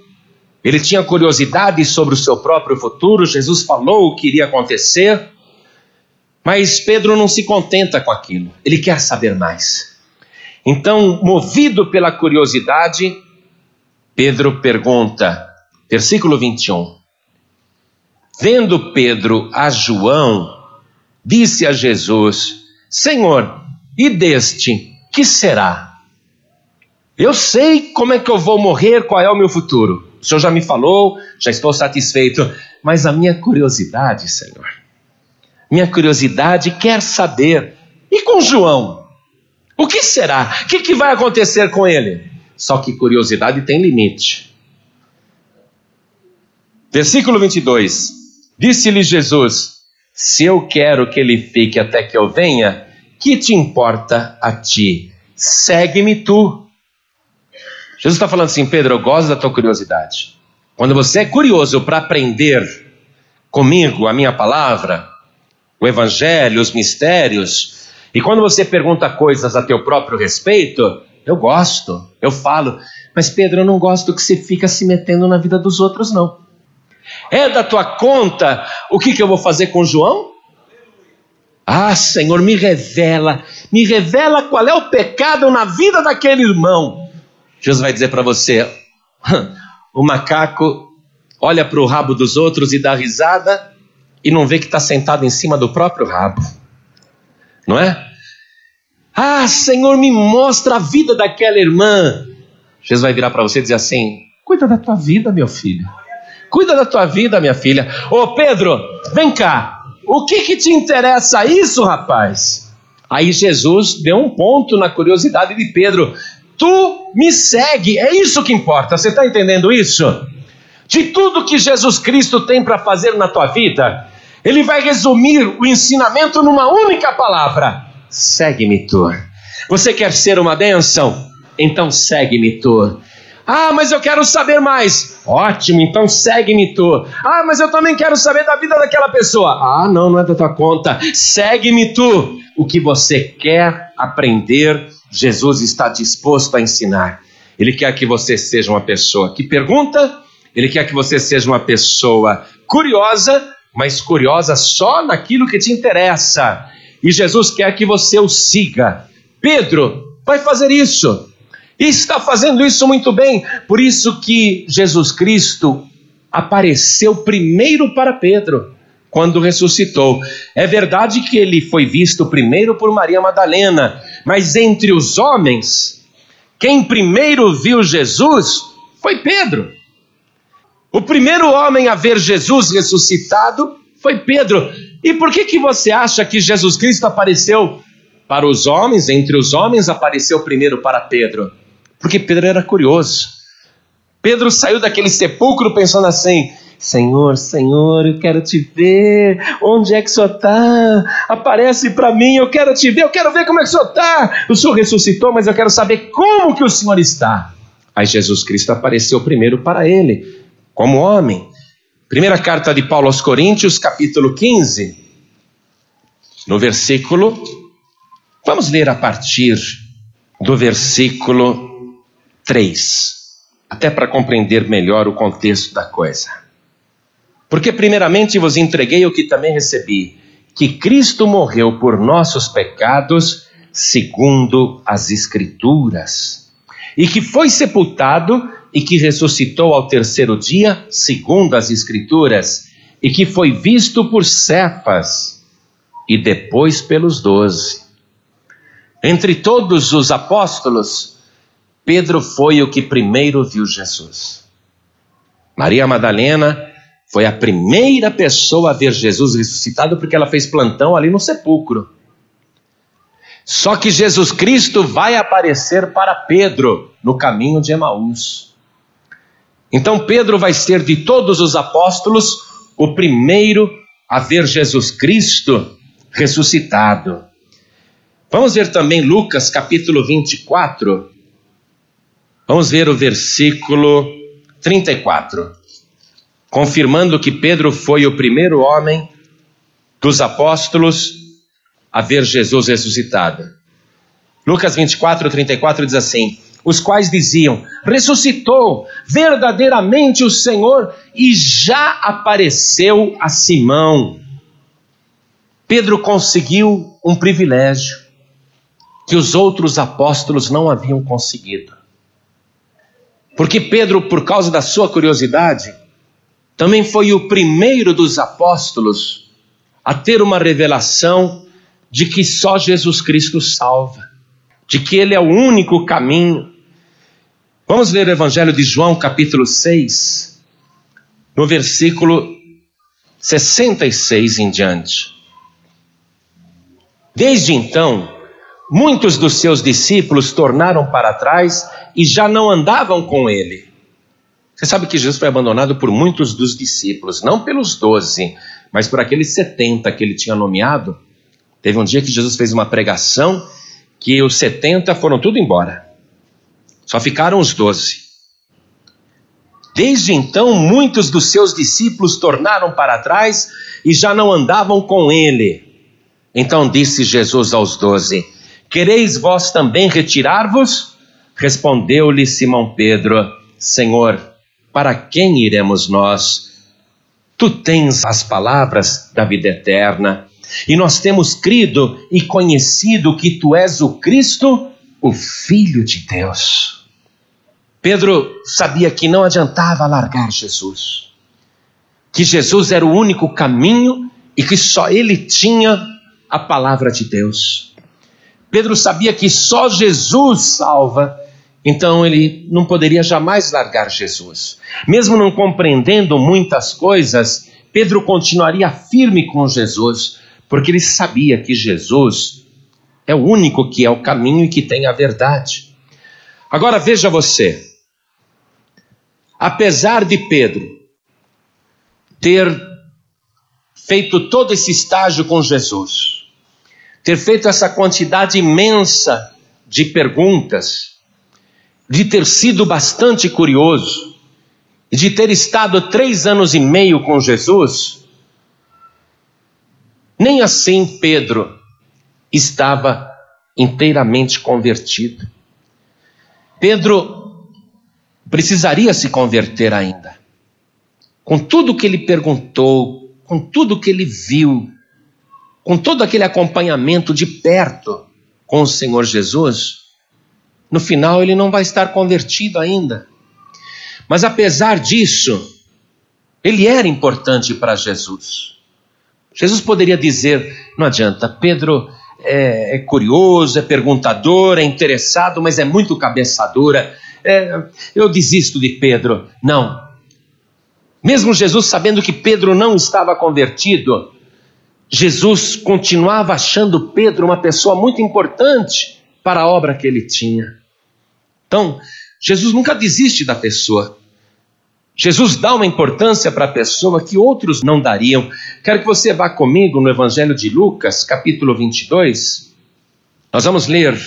Ele tinha curiosidade sobre o seu próprio futuro. Jesus falou o que iria acontecer. Mas Pedro não se contenta com aquilo. Ele quer saber mais. Então, movido pela curiosidade, Pedro pergunta, versículo 21. Vendo Pedro a João, disse a Jesus: Senhor, e deste, que será? Eu sei como é que eu vou morrer, qual é o meu futuro. O Senhor já me falou, já estou satisfeito, mas a minha curiosidade, Senhor, minha curiosidade quer saber. E com João? O que será? O que, que vai acontecer com ele? Só que curiosidade tem limite. Versículo 22: Disse-lhe Jesus: se eu quero que ele fique até que eu venha, que te importa a ti? Segue-me tu. Jesus está falando assim, Pedro, eu gosto da tua curiosidade. Quando você é curioso para aprender comigo a minha palavra, evangelho, os mistérios, e quando você pergunta coisas a teu próprio respeito, eu gosto, eu falo, mas Pedro, eu não gosto que você fica se metendo na vida dos outros, não. É da tua conta o que, que eu vou fazer com João? Ah, Senhor, me revela, me revela qual é o pecado na vida daquele irmão. Jesus vai dizer para você: o macaco olha para o rabo dos outros e dá risada e não vê que está sentado em cima do próprio rabo, não é? Ah, Senhor, me mostra a vida daquela irmã. Jesus vai virar para você e dizer assim: Cuida da tua vida, meu filho. Cuida da tua vida, minha filha. Ô Pedro, vem cá. O que que te interessa isso, rapaz? Aí Jesus deu um ponto na curiosidade de Pedro. Tu me segue, é isso que importa. Você está entendendo isso? De tudo que Jesus Cristo tem para fazer na tua vida, ele vai resumir o ensinamento numa única palavra: segue-me tu. Você quer ser uma bênção? Então segue-me tu. Ah, mas eu quero saber mais. Ótimo, então segue-me tu. Ah, mas eu também quero saber da vida daquela pessoa. Ah, não, não é da tua conta. Segue-me tu. O que você quer aprender, Jesus está disposto a ensinar. Ele quer que você seja uma pessoa que pergunta, ele quer que você seja uma pessoa curiosa, mas curiosa só naquilo que te interessa. E Jesus quer que você o siga. Pedro vai fazer isso. E está fazendo isso muito bem. Por isso que Jesus Cristo apareceu primeiro para Pedro quando ressuscitou. É verdade que ele foi visto primeiro por Maria Madalena, mas entre os homens, quem primeiro viu Jesus foi Pedro. O primeiro homem a ver Jesus ressuscitado foi Pedro. E por que que você acha que Jesus Cristo apareceu para os homens, entre os homens apareceu primeiro para Pedro? Porque Pedro era curioso. Pedro saiu daquele sepulcro pensando assim: Senhor, Senhor, eu quero te ver. Onde é que o Senhor está? Aparece para mim, eu quero te ver, eu quero ver como é que o Senhor está. O Senhor ressuscitou, mas eu quero saber como que o Senhor está. Aí Jesus Cristo apareceu primeiro para ele, como homem. Primeira carta de Paulo aos Coríntios, capítulo 15, no versículo. Vamos ler a partir do versículo 3, até para compreender melhor o contexto da coisa. Porque, primeiramente, vos entreguei o que também recebi: que Cristo morreu por nossos pecados, segundo as Escrituras, e que foi sepultado e que ressuscitou ao terceiro dia, segundo as Escrituras, e que foi visto por Cepas e depois pelos doze. Entre todos os apóstolos, Pedro foi o que primeiro viu Jesus. Maria Madalena foi a primeira pessoa a ver Jesus ressuscitado porque ela fez plantão ali no sepulcro. Só que Jesus Cristo vai aparecer para Pedro no caminho de Emaús. Então Pedro vai ser de todos os apóstolos o primeiro a ver Jesus Cristo ressuscitado. Vamos ver também Lucas capítulo 24, Vamos ver o versículo 34. Confirmando que Pedro foi o primeiro homem dos apóstolos a ver Jesus ressuscitado. Lucas 24, 34 diz assim: Os quais diziam: Ressuscitou verdadeiramente o Senhor e já apareceu a Simão. Pedro conseguiu um privilégio que os outros apóstolos não haviam conseguido. Porque Pedro, por causa da sua curiosidade, também foi o primeiro dos apóstolos a ter uma revelação de que só Jesus Cristo salva, de que Ele é o único caminho. Vamos ler o Evangelho de João, capítulo 6, no versículo 66 em diante. Desde então, muitos dos seus discípulos tornaram para trás e já não andavam com ele. Você sabe que Jesus foi abandonado por muitos dos discípulos, não pelos doze, mas por aqueles setenta que ele tinha nomeado. Teve um dia que Jesus fez uma pregação que os setenta foram tudo embora, só ficaram os doze. Desde então, muitos dos seus discípulos tornaram para trás e já não andavam com ele. Então disse Jesus aos doze: Quereis vós também retirar-vos? Respondeu-lhe Simão Pedro: Senhor, para quem iremos nós? Tu tens as palavras da vida eterna, e nós temos crido e conhecido que tu és o Cristo, o Filho de Deus. Pedro sabia que não adiantava largar Jesus, que Jesus era o único caminho e que só ele tinha a palavra de Deus. Pedro sabia que só Jesus salva, então ele não poderia jamais largar Jesus. Mesmo não compreendendo muitas coisas, Pedro continuaria firme com Jesus, porque ele sabia que Jesus é o único que é o caminho e que tem a verdade. Agora veja você, apesar de Pedro ter feito todo esse estágio com Jesus, ter feito essa quantidade imensa de perguntas, de ter sido bastante curioso, de ter estado três anos e meio com Jesus, nem assim Pedro estava inteiramente convertido. Pedro precisaria se converter ainda. Com tudo que ele perguntou, com tudo que ele viu, com todo aquele acompanhamento de perto com o Senhor Jesus, no final ele não vai estar convertido ainda. Mas apesar disso, ele era importante para Jesus. Jesus poderia dizer: não adianta, Pedro é, é, curioso, é perguntador, é interessado, mas é muito cabeçadora. É, eu desisto de Pedro. Não. Mesmo Jesus sabendo que Pedro não estava convertido, Jesus continuava achando Pedro uma pessoa muito importante para a obra que ele tinha. Então, Jesus nunca desiste da pessoa. Jesus dá uma importância para a pessoa que outros não dariam. Quero que você vá comigo no Evangelho de Lucas, capítulo 22. Nós vamos ler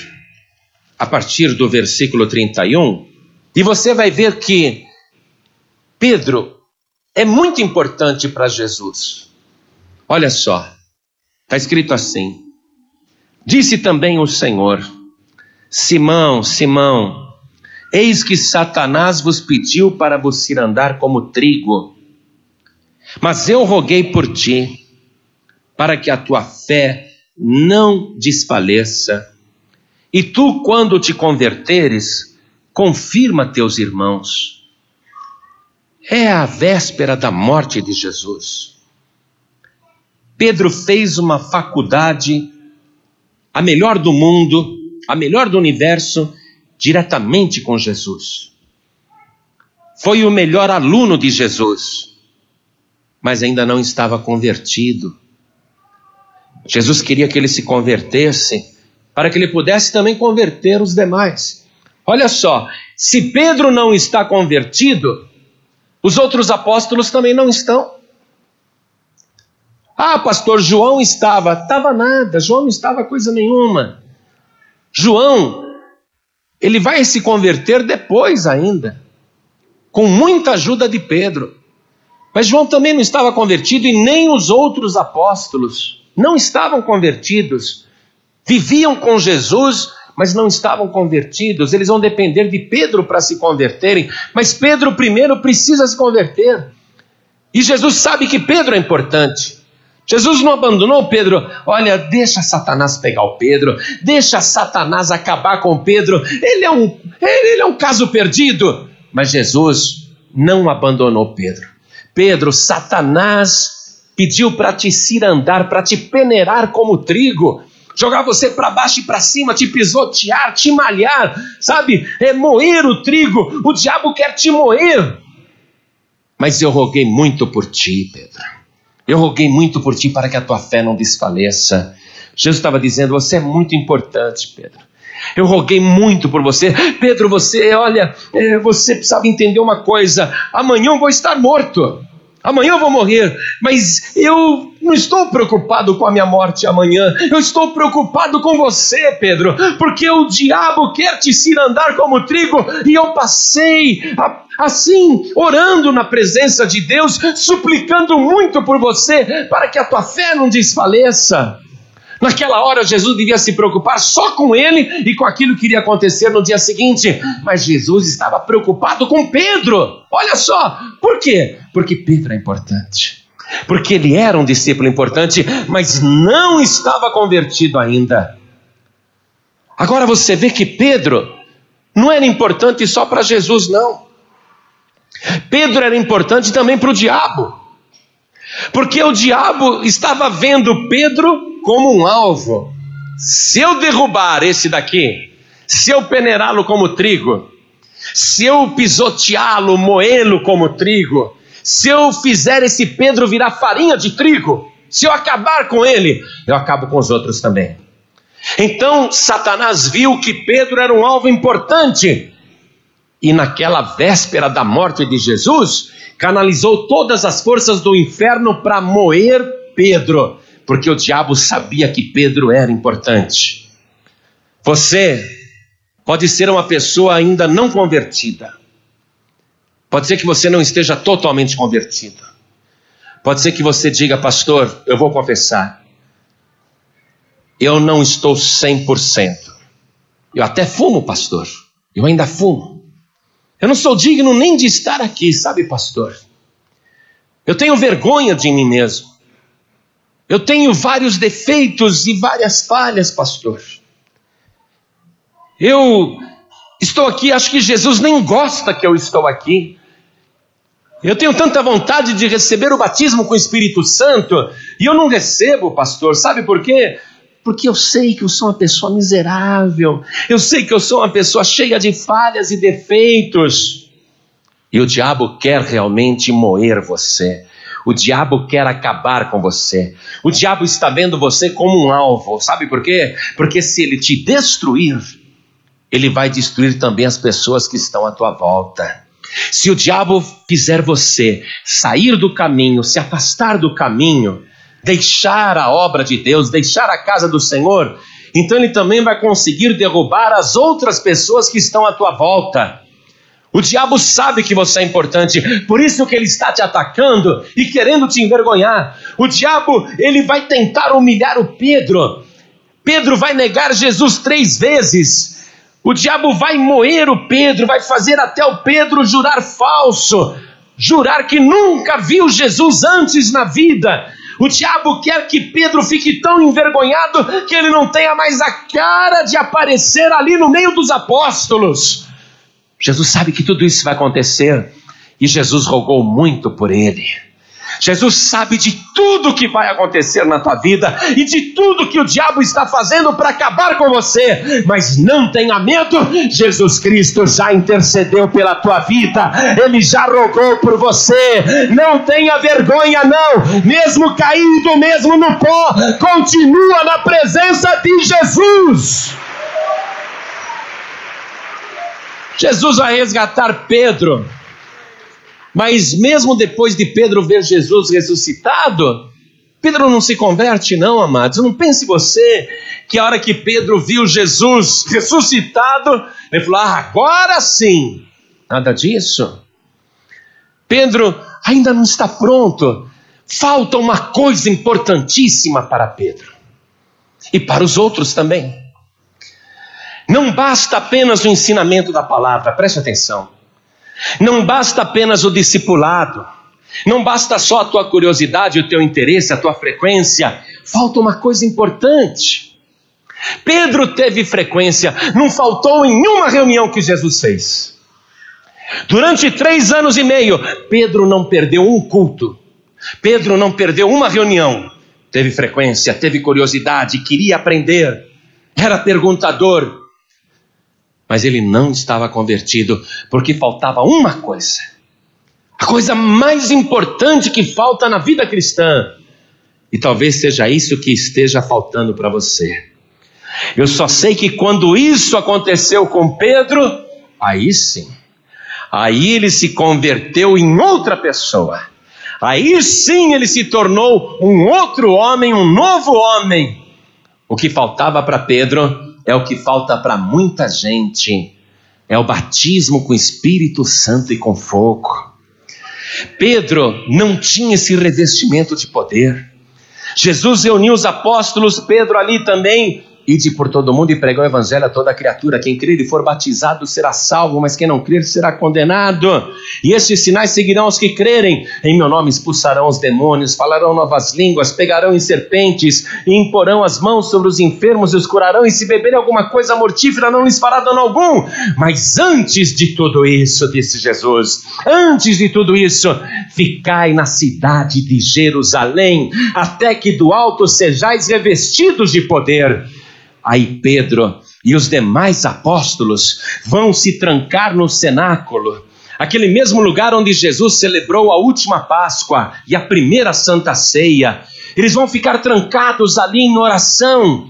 a partir do versículo 31, e você vai ver que Pedro é muito importante para Jesus. Olha só, está escrito assim: Disse também o Senhor, Simão, Simão, eis que Satanás vos pediu para vos ir andar como trigo, mas eu roguei por ti, para que a tua fé não desfaleça, e tu, quando te converteres, confirma teus irmãos. É a véspera da morte de Jesus. Pedro fez uma faculdade, a melhor do mundo, a melhor do universo, diretamente com Jesus. Foi o melhor aluno de Jesus, mas ainda não estava convertido. Jesus queria que ele se convertesse para que ele pudesse também converter os demais. Olha só, se Pedro não está convertido, os outros apóstolos também não estão. Ah, pastor, João estava. Estava nada, João não estava coisa nenhuma. João, ele vai se converter depois ainda, com muita ajuda de Pedro. Mas João também não estava convertido e nem os outros apóstolos não estavam convertidos. Viviam com Jesus, mas não estavam convertidos. Eles vão depender de Pedro para se converterem. Mas Pedro primeiro precisa se converter. E Jesus sabe que Pedro é importante. Jesus não abandonou Pedro. Olha, deixa Satanás pegar o Pedro, deixa Satanás acabar com Pedro. Ele é um, ele é um caso perdido. Mas Jesus não abandonou Pedro. Pedro, Satanás pediu para te cirandar, para te peneirar como trigo, jogar você para baixo e para cima, te pisotear, te malhar, sabe? É moer o trigo. O diabo quer te moer. Mas eu roguei muito por ti, Pedro. Eu roguei muito por ti para que a tua fé não desfaleça. Jesus estava dizendo: Você é muito importante, Pedro. Eu roguei muito por você. Pedro, você, olha, é, você precisava entender uma coisa: amanhã eu vou estar morto. Amanhã eu vou morrer, mas eu não estou preocupado com a minha morte amanhã. Eu estou preocupado com você, Pedro, porque o diabo quer te cirandar como trigo e eu passei assim, orando na presença de Deus, suplicando muito por você para que a tua fé não desfaleça. Naquela hora, Jesus devia se preocupar só com ele e com aquilo que iria acontecer no dia seguinte. Mas Jesus estava preocupado com Pedro. Olha só, por quê? Porque Pedro é importante. Porque ele era um discípulo importante, mas não estava convertido ainda. Agora você vê que Pedro não era importante só para Jesus, não. Pedro era importante também para o diabo, porque o diabo estava vendo Pedro como um alvo. Se eu derrubar esse daqui, se eu peneirá-lo como trigo, se eu pisoteá-lo, moê-lo como trigo, se eu fizer esse Pedro virar farinha de trigo, se eu acabar com ele, eu acabo com os outros também. Então Satanás viu que Pedro era um alvo importante, e naquela véspera da morte de Jesus, canalizou todas as forças do inferno para moer Pedro, porque o diabo sabia que Pedro era importante. Você Pode ser uma pessoa ainda não convertida. Pode ser que você não esteja totalmente convertido. Pode ser que você diga, pastor, eu vou confessar. Eu não estou 100%. Eu até fumo, pastor. Eu ainda fumo. Eu não sou digno nem de estar aqui, sabe, pastor? Eu tenho vergonha de mim mesmo. Eu tenho vários defeitos e várias falhas, pastor. Eu estou aqui, acho que Jesus nem gosta que eu estou aqui. Eu tenho tanta vontade de receber o batismo com o Espírito Santo e eu não recebo, pastor. Sabe por quê? Porque eu sei que eu sou uma pessoa miserável. Eu sei que eu sou uma pessoa cheia de falhas e defeitos. E o diabo quer realmente moer você. O diabo quer acabar com você. O diabo está vendo você como um alvo. Sabe por quê? Porque se ele te destruir, ele vai destruir também as pessoas que estão à tua volta. Se o diabo fizer você sair do caminho, se afastar do caminho, deixar a obra de Deus, deixar a casa do Senhor, então ele também vai conseguir derrubar as outras pessoas que estão à tua volta. O diabo sabe que você é importante, por isso que ele está te atacando e querendo te envergonhar. O diabo, ele vai tentar humilhar o Pedro. Pedro vai negar Jesus três vezes. O diabo vai moer o Pedro, vai fazer até o Pedro jurar falso, jurar que nunca viu Jesus antes na vida. O diabo quer que Pedro fique tão envergonhado que ele não tenha mais a cara de aparecer ali no meio dos apóstolos. Jesus sabe que tudo isso vai acontecer e Jesus rogou muito por ele. Jesus sabe de tudo que vai acontecer na tua vida e de tudo que o diabo está fazendo para acabar com você, mas não tenha medo, Jesus Cristo já intercedeu pela tua vida, ele já rogou por você. Não tenha vergonha, não, mesmo caído, mesmo no pó, continua na presença de Jesus. Jesus vai resgatar Pedro mas mesmo depois de Pedro ver Jesus ressuscitado, Pedro não se converte, não, amados. Não pense você que a hora que Pedro viu Jesus ressuscitado, ele falou: ah, agora sim. Nada disso. Pedro ainda não está pronto. Falta uma coisa importantíssima para Pedro e para os outros também. Não basta apenas o ensinamento da palavra, preste atenção. Não basta apenas o discipulado, não basta só a tua curiosidade, o teu interesse, a tua frequência, falta uma coisa importante. Pedro teve frequência, não faltou em nenhuma reunião que Jesus fez. Durante três anos e meio, Pedro não perdeu um culto, Pedro não perdeu uma reunião. Teve frequência, teve curiosidade, queria aprender, era perguntador, mas ele não estava convertido, porque faltava uma coisa. A coisa mais importante que falta na vida cristã. E talvez seja isso que esteja faltando para você. Eu só sei que quando isso aconteceu com Pedro, aí sim, aí ele se converteu em outra pessoa. Aí sim ele se tornou um outro homem, um novo homem. O que faltava para Pedro é o que falta para muita gente. É o batismo com Espírito Santo e com fogo. Pedro não tinha esse revestimento de poder. Jesus reuniu os apóstolos, Pedro ali também Ide por todo mundo e pregar o evangelho a toda criatura. Quem crer e for batizado será salvo, mas quem não crer será condenado. E estes sinais seguirão os que crerem. Em meu nome expulsarão os demônios, falarão novas línguas, pegarão em serpentes e imporão as mãos sobre os enfermos e os curarão. E se beberem alguma coisa mortífera, não lhes fará dano algum. Mas antes de tudo isso, disse Jesus, antes de tudo isso, ficai na cidade de Jerusalém, até que do alto sejais revestidos de poder. Aí Pedro e os demais apóstolos vão se trancar no cenáculo, aquele mesmo lugar onde Jesus celebrou a última Páscoa e a primeira Santa Ceia. Eles vão ficar trancados ali em oração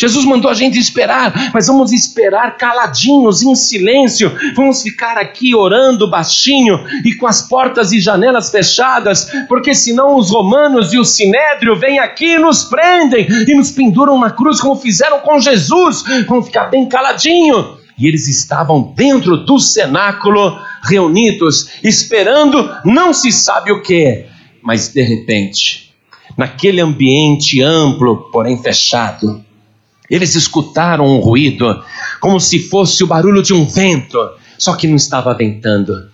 Jesus mandou a gente esperar, mas vamos esperar caladinhos, em silêncio. Vamos ficar aqui orando baixinho e com as portas e janelas fechadas, porque senão os romanos e o sinédrio vêm aqui e nos prendem e nos penduram na cruz, como fizeram com Jesus. Vamos ficar bem caladinho. E eles estavam dentro do cenáculo, reunidos, esperando, não se sabe o que, mas de repente, naquele ambiente amplo, porém fechado, eles escutaram um ruído, como se fosse o barulho de um vento, só que não estava ventando.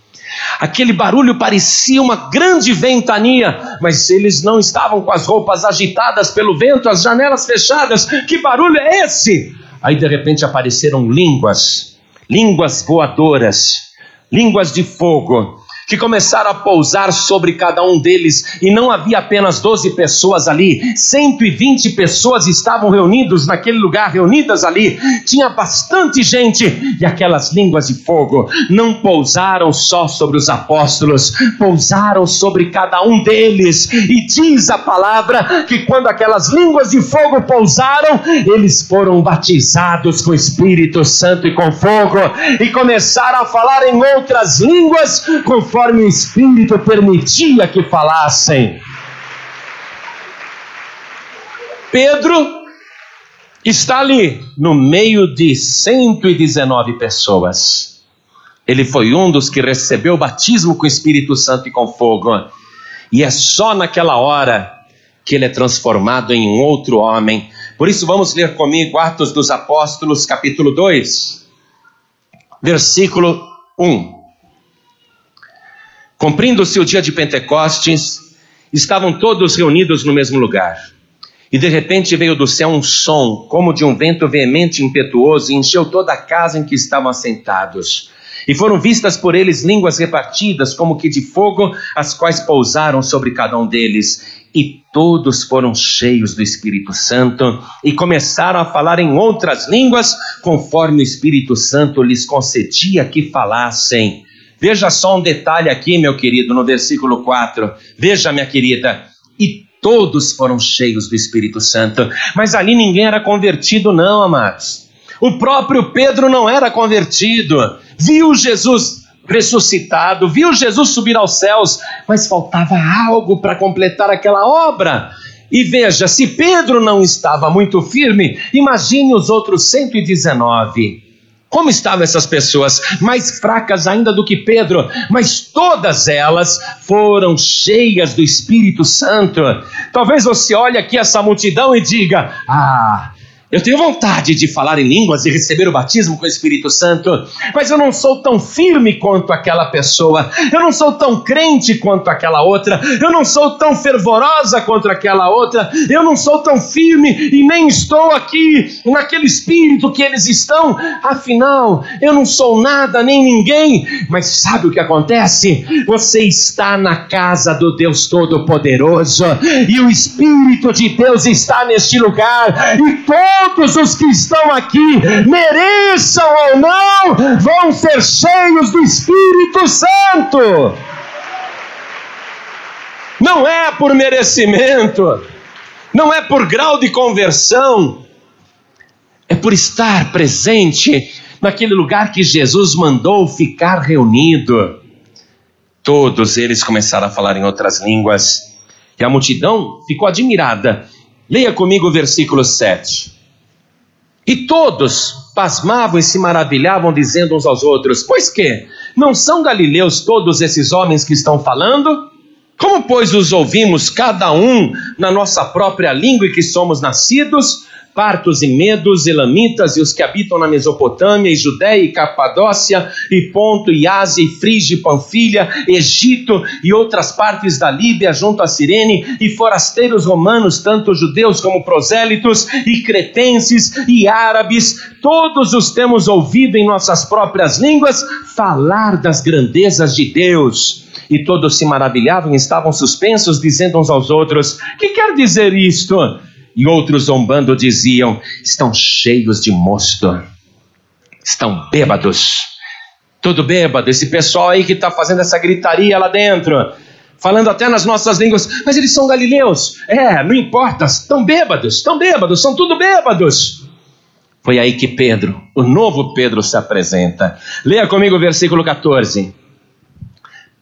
Aquele barulho parecia uma grande ventania, mas eles não estavam com as roupas agitadas pelo vento, as janelas fechadas. Que barulho é esse? Aí de repente apareceram línguas, línguas voadoras, línguas de fogo que começaram a pousar sobre cada um deles, e não havia apenas 12 pessoas ali, 120 pessoas estavam reunidos naquele lugar, reunidas ali, tinha bastante gente, e aquelas línguas de fogo não pousaram só sobre os apóstolos, pousaram sobre cada um deles, e diz a palavra que quando aquelas línguas de fogo pousaram, eles foram batizados com o Espírito Santo e com fogo, e começaram a falar em outras línguas, com conforme o Espírito permitia que falassem. Pedro está ali no meio de 119 pessoas. Ele foi um dos que recebeu o batismo com o Espírito Santo e com fogo. E é só naquela hora que ele é transformado em um outro homem. Por isso, vamos ler comigo Atos dos Apóstolos, capítulo 2, versículo 1. Cumprindo-se o dia de Pentecostes, estavam todos reunidos no mesmo lugar. E de repente veio do céu um som, como de um vento veemente e impetuoso, e encheu toda a casa em que estavam assentados. E foram vistas por eles línguas repartidas, como que de fogo, as quais pousaram sobre cada um deles. E todos foram cheios do Espírito Santo e começaram a falar em outras línguas, conforme o Espírito Santo lhes concedia que falassem. Veja só um detalhe aqui, meu querido, no versículo 4. Veja, minha querida. E todos foram cheios do Espírito Santo. Mas ali ninguém era convertido, não, amados. O próprio Pedro não era convertido. Viu Jesus ressuscitado, viu Jesus subir aos céus, mas faltava algo para completar aquela obra. E veja, se Pedro não estava muito firme, imagine os outros 119. Como estavam essas pessoas? Mais fracas ainda do que Pedro, mas todas elas foram cheias do Espírito Santo. Talvez você olhe aqui essa multidão e diga: Ah, eu tenho vontade de falar em línguas e receber o batismo com o Espírito Santo, mas eu não sou tão firme quanto aquela pessoa, eu não sou tão crente quanto aquela outra, eu não sou tão fervorosa quanto aquela outra, eu não sou tão firme e nem estou aqui naquele espírito que eles estão, afinal, eu não sou nada nem ninguém, mas sabe o que acontece? Você está na casa do Deus Todo-Poderoso e o Espírito de Deus está neste lugar e todo todos os que estão aqui, mereçam ou não, vão ser cheios do Espírito Santo. Não é por merecimento, não é por grau de conversão, é por estar presente naquele lugar que Jesus mandou ficar reunido. Todos eles começaram a falar em outras línguas e a multidão ficou admirada. Leia comigo o versículo 7. E todos pasmavam e se maravilhavam, dizendo uns aos outros: Pois que? Não são galileus todos esses homens que estão falando? Como, pois, os ouvimos cada um na nossa própria língua e que somos nascidos? Partos e medos, elamitas e os que habitam na Mesopotâmia e Judéia e Capadócia e Ponto e Ásia e Frígia e Panfilha, Egito e outras partes da Líbia junto a Cirene e forasteiros romanos, tanto judeus como prosélitos e cretenses e árabes, todos os temos ouvido em nossas próprias línguas falar das grandezas de Deus. E todos se maravilhavam e estavam suspensos, dizendo uns aos outros: Que quer dizer isto? E outros zombando diziam: Estão cheios de mosto, estão bêbados. Tudo bêbado, esse pessoal aí que está fazendo essa gritaria lá dentro, falando até nas nossas línguas, mas eles são galileus. É, não importa, estão bêbados, estão bêbados, são tudo bêbados. Foi aí que Pedro, o novo Pedro, se apresenta. Leia comigo o versículo 14.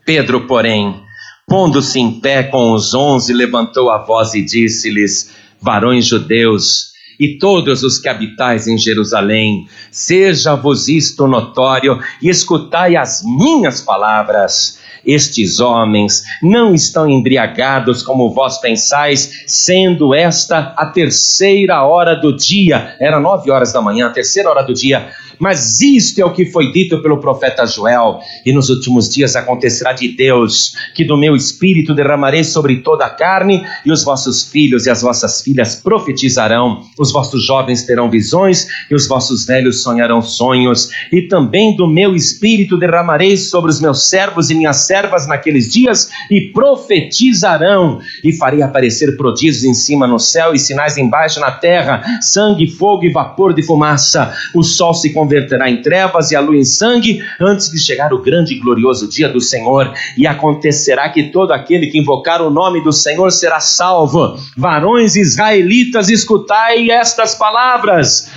Pedro, porém, pondo-se em pé com os onze, levantou a voz e disse-lhes: varões judeus, e todos os que habitais em Jerusalém, seja-vos isto notório, e escutai as minhas palavras. Estes homens não estão embriagados como vós pensais, sendo esta a terceira hora do dia. Era nove horas da manhã, a terceira hora do dia. Mas isto é o que foi dito pelo profeta Joel: e nos últimos dias acontecerá de Deus, que do meu espírito derramarei sobre toda a carne, e os vossos filhos e as vossas filhas profetizarão, os vossos jovens terão visões, e os vossos velhos sonharão sonhos, e também do meu espírito derramarei sobre os meus servos e minhas servas naqueles dias, e profetizarão, e farei aparecer prodígios em cima no céu e sinais embaixo na terra, sangue, fogo e vapor de fumaça. O sol se converterá converterá em trevas e a lua em sangue, antes de chegar o grande e glorioso dia do Senhor. E acontecerá que todo aquele que invocar o nome do Senhor será salvo. Varões israelitas, escutai estas palavras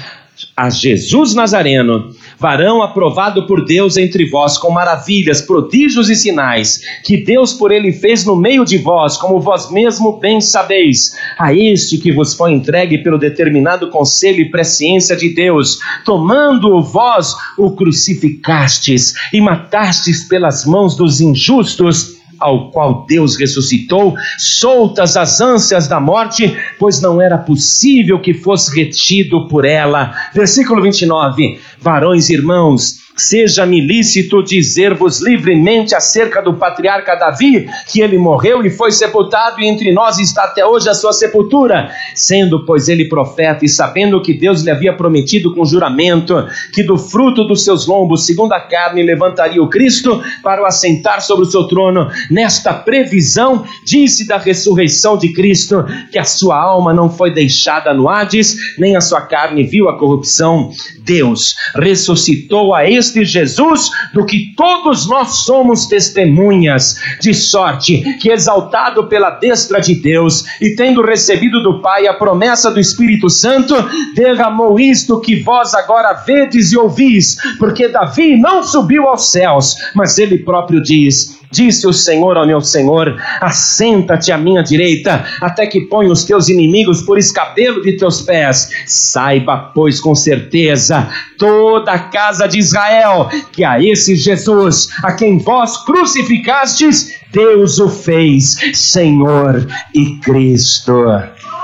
a Jesus Nazareno, varão aprovado por Deus entre vós, com maravilhas, prodígios e sinais, que Deus por ele fez no meio de vós, como vós mesmo bem sabeis. A este que vos foi entregue pelo determinado conselho e presciência de Deus, tomando-o vós, o crucificastes e matastes pelas mãos dos injustos ao qual Deus ressuscitou, soltas as ânsias da morte, pois não era possível que fosse retido por ela. Versículo 29. Varões irmãos, Seja-me lícito dizer-vos livremente acerca do patriarca Davi, que ele morreu e foi sepultado, e entre nós está até hoje a sua sepultura. Sendo, pois, ele profeta, e sabendo que Deus lhe havia prometido com juramento, que do fruto dos seus lombos, segundo a carne, levantaria o Cristo para o assentar sobre o seu trono, nesta previsão, disse da ressurreição de Cristo, que a sua alma não foi deixada no Hades, nem a sua carne viu a corrupção. Deus ressuscitou a esse este Jesus, do que todos nós somos testemunhas, de sorte que, exaltado pela destra de Deus e tendo recebido do Pai a promessa do Espírito Santo, derramou isto que vós agora vedes e ouvis, porque Davi não subiu aos céus, mas ele próprio diz: Disse o Senhor ao meu Senhor: Assenta-te à minha direita, até que ponha os teus inimigos por escabelo de teus pés. Saiba, pois, com certeza, toda a casa de Israel, que a esse Jesus, a quem vós crucificastes, Deus o fez Senhor e Cristo.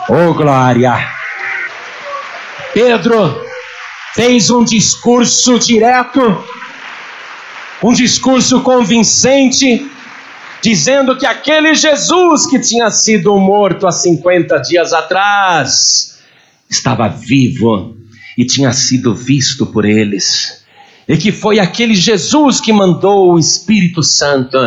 Oh, glória! Pedro fez um discurso direto um discurso convincente, dizendo que aquele Jesus que tinha sido morto há 50 dias atrás estava vivo e tinha sido visto por eles, e que foi aquele Jesus que mandou o Espírito Santo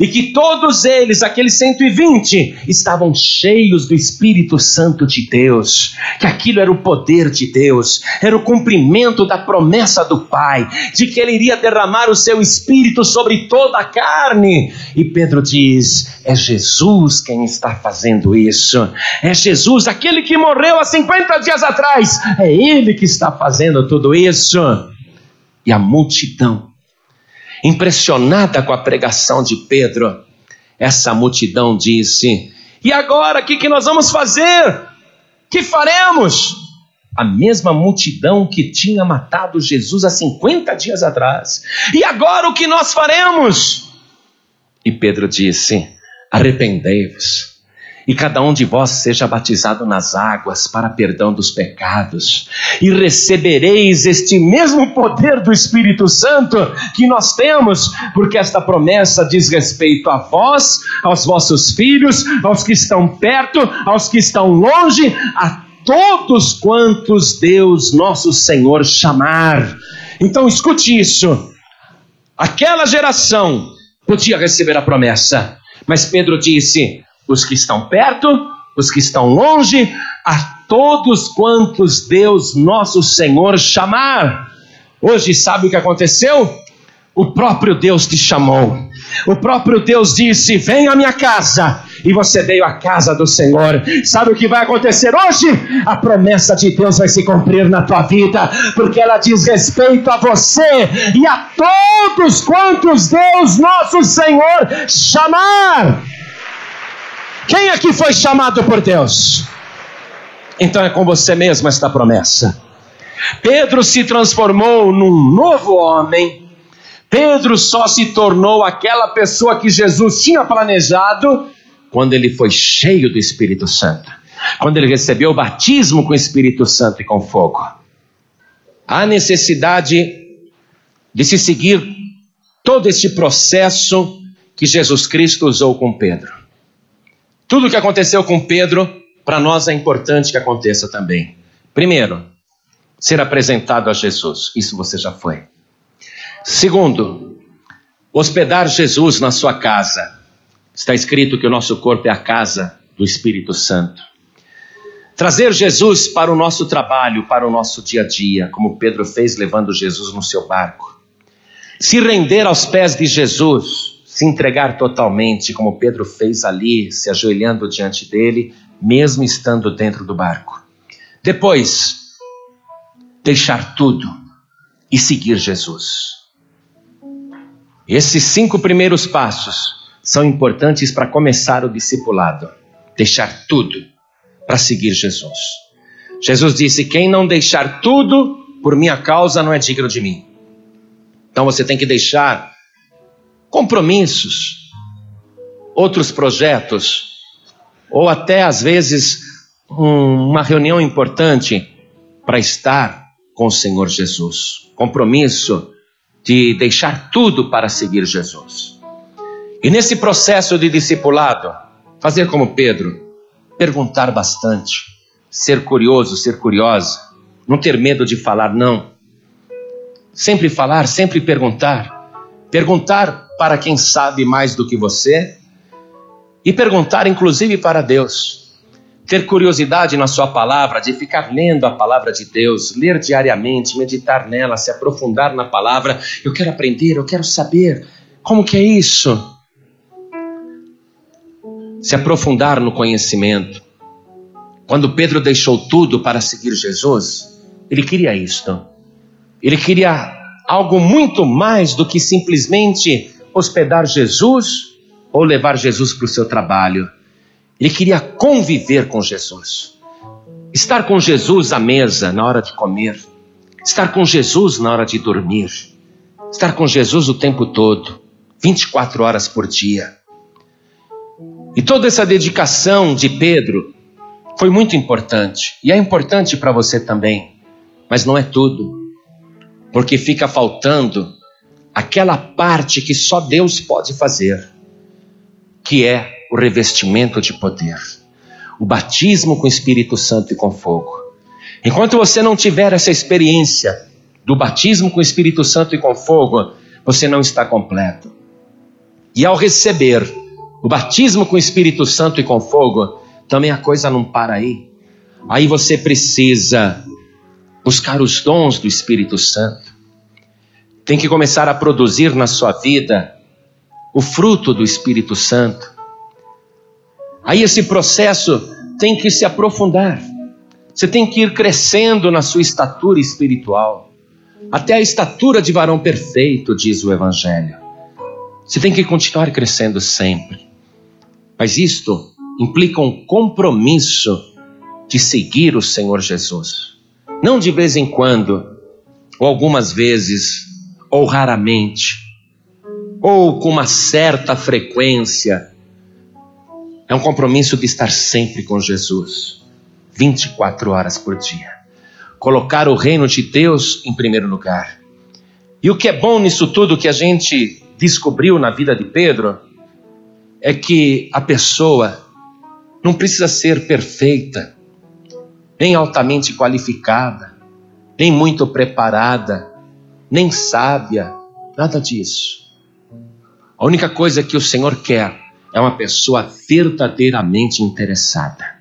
e que todos eles, aqueles 120, estavam cheios do Espírito Santo de Deus, que aquilo era o poder de Deus, era o cumprimento da promessa do Pai, de que ele iria derramar o seu Espírito sobre toda a carne. E Pedro diz: é Jesus quem está fazendo isso, é Jesus, aquele que morreu há 50 dias atrás, é ele que está fazendo tudo isso. E a multidão Impressionada com a pregação de Pedro, essa multidão disse: E agora, o que, que nós vamos fazer? Que faremos? A mesma multidão que tinha matado Jesus há 50 dias atrás. E agora o que nós faremos? E Pedro disse: Arrependei-vos e cada um de vós seja batizado nas águas para perdão dos pecados, e recebereis este mesmo poder do Espírito Santo que nós temos, porque esta promessa diz respeito a vós, aos vossos filhos, aos que estão perto, aos que estão longe, a todos quantos Deus nosso Senhor chamar. Então escute isso. Aquela geração podia receber a promessa, mas Pedro disse: os que estão perto, os que estão longe, a todos quantos Deus nosso Senhor chamar. Hoje, sabe o que aconteceu? O próprio Deus te chamou. O próprio Deus disse: Vem à minha casa. E você veio à casa do Senhor. Sabe o que vai acontecer hoje? A promessa de Deus vai se cumprir na tua vida, porque ela diz respeito a você e a todos quantos Deus, nosso Senhor, chamar. Quem aqui foi chamado por Deus? Então é com você mesmo esta promessa. Pedro se transformou num novo homem. Pedro só se tornou aquela pessoa que Jesus tinha planejado quando ele foi cheio do Espírito Santo. Quando ele recebeu o batismo com o Espírito Santo e com fogo. Há necessidade de se seguir todo este processo que Jesus Cristo usou com Pedro. Tudo o que aconteceu com Pedro, para nós é importante que aconteça também. Primeiro, ser apresentado a Jesus. Isso você já foi. Segundo, hospedar Jesus na sua casa. Está escrito que o nosso corpo é a casa do Espírito Santo. Trazer Jesus para o nosso trabalho, para o nosso dia a dia, como Pedro fez levando Jesus no seu barco. Se render aos pés de Jesus, se entregar totalmente, como Pedro fez ali, se ajoelhando diante dele, mesmo estando dentro do barco. Depois, deixar tudo e seguir Jesus. Esses cinco primeiros passos são importantes para começar o discipulado. Deixar tudo para seguir Jesus. Jesus disse: Quem não deixar tudo por minha causa não é digno de mim. Então você tem que deixar compromissos, outros projetos, ou até às vezes um, uma reunião importante para estar com o Senhor Jesus. Compromisso de deixar tudo para seguir Jesus. E nesse processo de discipulado, fazer como Pedro, perguntar bastante, ser curioso, ser curiosa, não ter medo de falar não. Sempre falar, sempre perguntar. Perguntar para quem sabe mais do que você e perguntar, inclusive, para Deus. Ter curiosidade na Sua palavra, de ficar lendo a palavra de Deus, ler diariamente, meditar nela, se aprofundar na palavra. Eu quero aprender, eu quero saber como que é isso. Se aprofundar no conhecimento. Quando Pedro deixou tudo para seguir Jesus, ele queria isto. Ele queria algo muito mais do que simplesmente hospedar Jesus ou levar Jesus para o seu trabalho. Ele queria conviver com Jesus. Estar com Jesus à mesa na hora de comer. Estar com Jesus na hora de dormir. Estar com Jesus o tempo todo, 24 horas por dia. E toda essa dedicação de Pedro foi muito importante. E é importante para você também. Mas não é tudo. Porque fica faltando aquela parte que só Deus pode fazer, que é o revestimento de poder, o batismo com o Espírito Santo e com fogo. Enquanto você não tiver essa experiência do batismo com o Espírito Santo e com fogo, você não está completo. E ao receber o batismo com o Espírito Santo e com fogo, também a coisa não para aí. Aí você precisa buscar os dons do Espírito Santo tem que começar a produzir na sua vida o fruto do Espírito Santo. Aí esse processo tem que se aprofundar. Você tem que ir crescendo na sua estatura espiritual, até a estatura de varão perfeito, diz o Evangelho. Você tem que continuar crescendo sempre. Mas isto implica um compromisso de seguir o Senhor Jesus. Não de vez em quando, ou algumas vezes, ou raramente, ou com uma certa frequência. É um compromisso de estar sempre com Jesus, 24 horas por dia. Colocar o reino de Deus em primeiro lugar. E o que é bom nisso tudo que a gente descobriu na vida de Pedro é que a pessoa não precisa ser perfeita, nem altamente qualificada, nem muito preparada, nem sábia, nada disso. A única coisa que o Senhor quer é uma pessoa verdadeiramente interessada.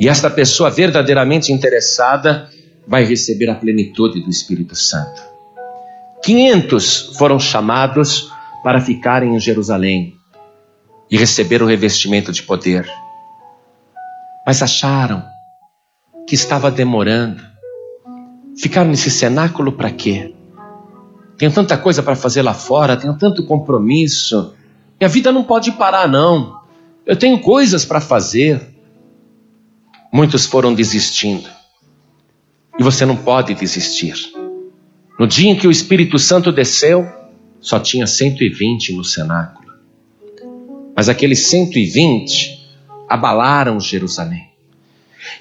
E esta pessoa verdadeiramente interessada vai receber a plenitude do Espírito Santo. 500 foram chamados para ficarem em Jerusalém e receber o revestimento de poder. Mas acharam que estava demorando. Ficaram nesse cenáculo para quê? Tenho tanta coisa para fazer lá fora, tenho tanto compromisso. Minha vida não pode parar, não. Eu tenho coisas para fazer. Muitos foram desistindo. E você não pode desistir. No dia em que o Espírito Santo desceu, só tinha 120 no cenáculo. Mas aqueles 120 abalaram Jerusalém.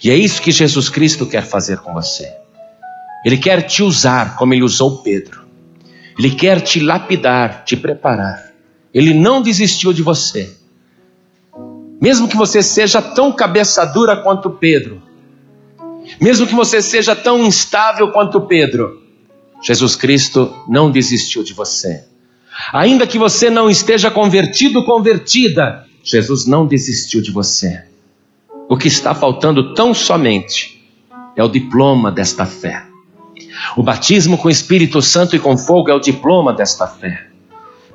E é isso que Jesus Cristo quer fazer com você. Ele quer te usar como ele usou Pedro. Ele quer te lapidar, te preparar. Ele não desistiu de você. Mesmo que você seja tão cabeça dura quanto Pedro, mesmo que você seja tão instável quanto Pedro, Jesus Cristo não desistiu de você. Ainda que você não esteja convertido, convertida, Jesus não desistiu de você. O que está faltando tão somente é o diploma desta fé. O batismo com o Espírito Santo e com fogo é o diploma desta fé.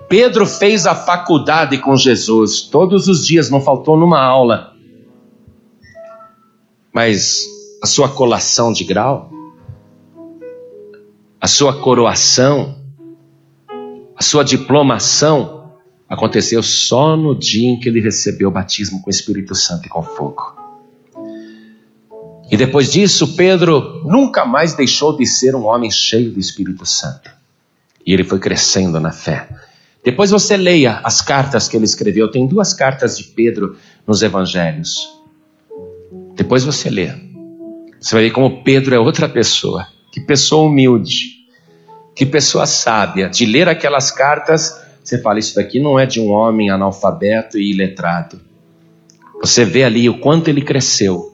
Pedro fez a faculdade com Jesus todos os dias, não faltou numa aula. Mas a sua colação de grau, a sua coroação, a sua diplomação aconteceu só no dia em que ele recebeu o batismo com o Espírito Santo e com fogo. E depois disso, Pedro nunca mais deixou de ser um homem cheio do Espírito Santo. E ele foi crescendo na fé. Depois você leia as cartas que ele escreveu. Tem duas cartas de Pedro nos evangelhos. Depois você lê. Você vai ver como Pedro é outra pessoa. Que pessoa humilde. Que pessoa sábia. De ler aquelas cartas, você fala: Isso daqui não é de um homem analfabeto e iletrado. Você vê ali o quanto ele cresceu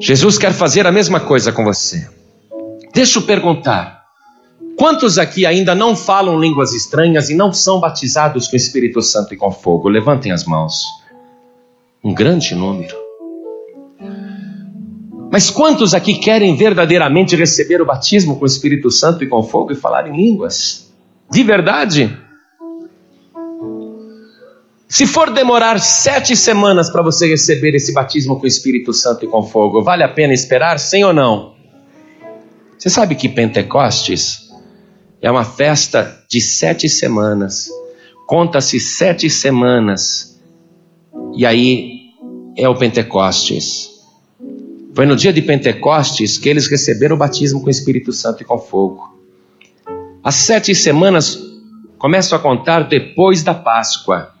Jesus quer fazer a mesma coisa com você. Deixa eu perguntar: quantos aqui ainda não falam línguas estranhas e não são batizados com o Espírito Santo e com fogo? Levantem as mãos. Um grande número. Mas quantos aqui querem verdadeiramente receber o batismo com o Espírito Santo e com fogo e falar em línguas? De verdade? Se for demorar sete semanas para você receber esse batismo com o Espírito Santo e com fogo, vale a pena esperar, sim ou não? Você sabe que Pentecostes é uma festa de sete semanas. Conta-se sete semanas. E aí é o Pentecostes. Foi no dia de Pentecostes que eles receberam o batismo com o Espírito Santo e com fogo. As sete semanas começam a contar depois da Páscoa.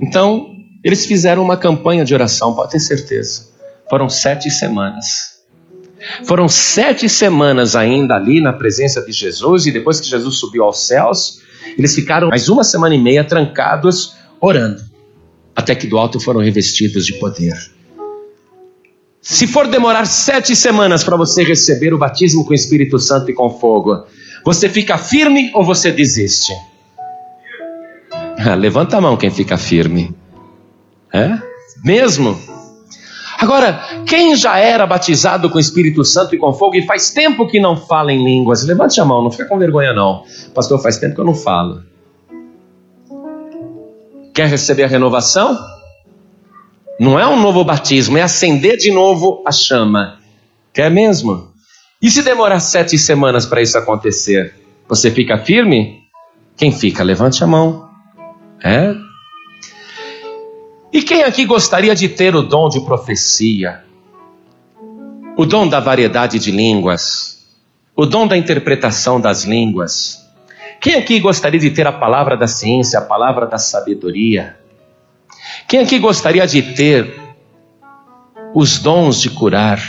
Então, eles fizeram uma campanha de oração, pode ter certeza. Foram sete semanas. Foram sete semanas ainda ali na presença de Jesus, e depois que Jesus subiu aos céus, eles ficaram mais uma semana e meia trancados orando, até que do alto foram revestidos de poder. Se for demorar sete semanas para você receber o batismo com o Espírito Santo e com fogo, você fica firme ou você desiste? Levanta a mão quem fica firme. É? Mesmo? Agora, quem já era batizado com o Espírito Santo e com fogo e faz tempo que não fala em línguas, levante a mão, não fica com vergonha não. Pastor, faz tempo que eu não falo. Quer receber a renovação? Não é um novo batismo, é acender de novo a chama. Quer mesmo? E se demorar sete semanas para isso acontecer? Você fica firme? Quem fica? Levante a mão. É? E quem aqui gostaria de ter o dom de profecia? O dom da variedade de línguas? O dom da interpretação das línguas? Quem aqui gostaria de ter a palavra da ciência, a palavra da sabedoria? Quem aqui gostaria de ter os dons de curar,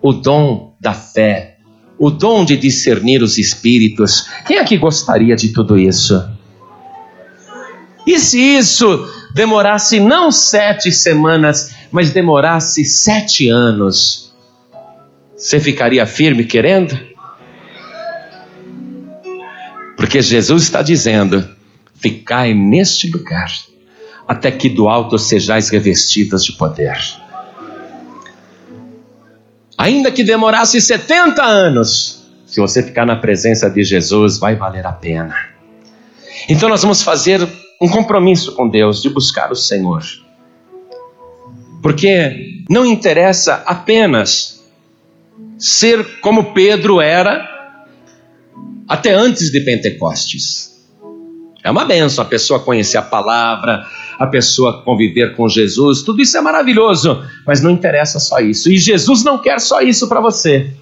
o dom da fé, o dom de discernir os espíritos? Quem aqui gostaria de tudo isso? E se isso demorasse não sete semanas, mas demorasse sete anos, você ficaria firme querendo? Porque Jesus está dizendo: ficai neste lugar, até que do alto sejais revestidas de poder. Ainda que demorasse 70 anos, se você ficar na presença de Jesus, vai valer a pena. Então nós vamos fazer um compromisso com Deus de buscar o Senhor. Porque não interessa apenas ser como Pedro era até antes de Pentecostes. É uma benção a pessoa conhecer a palavra, a pessoa conviver com Jesus, tudo isso é maravilhoso, mas não interessa só isso. E Jesus não quer só isso para você.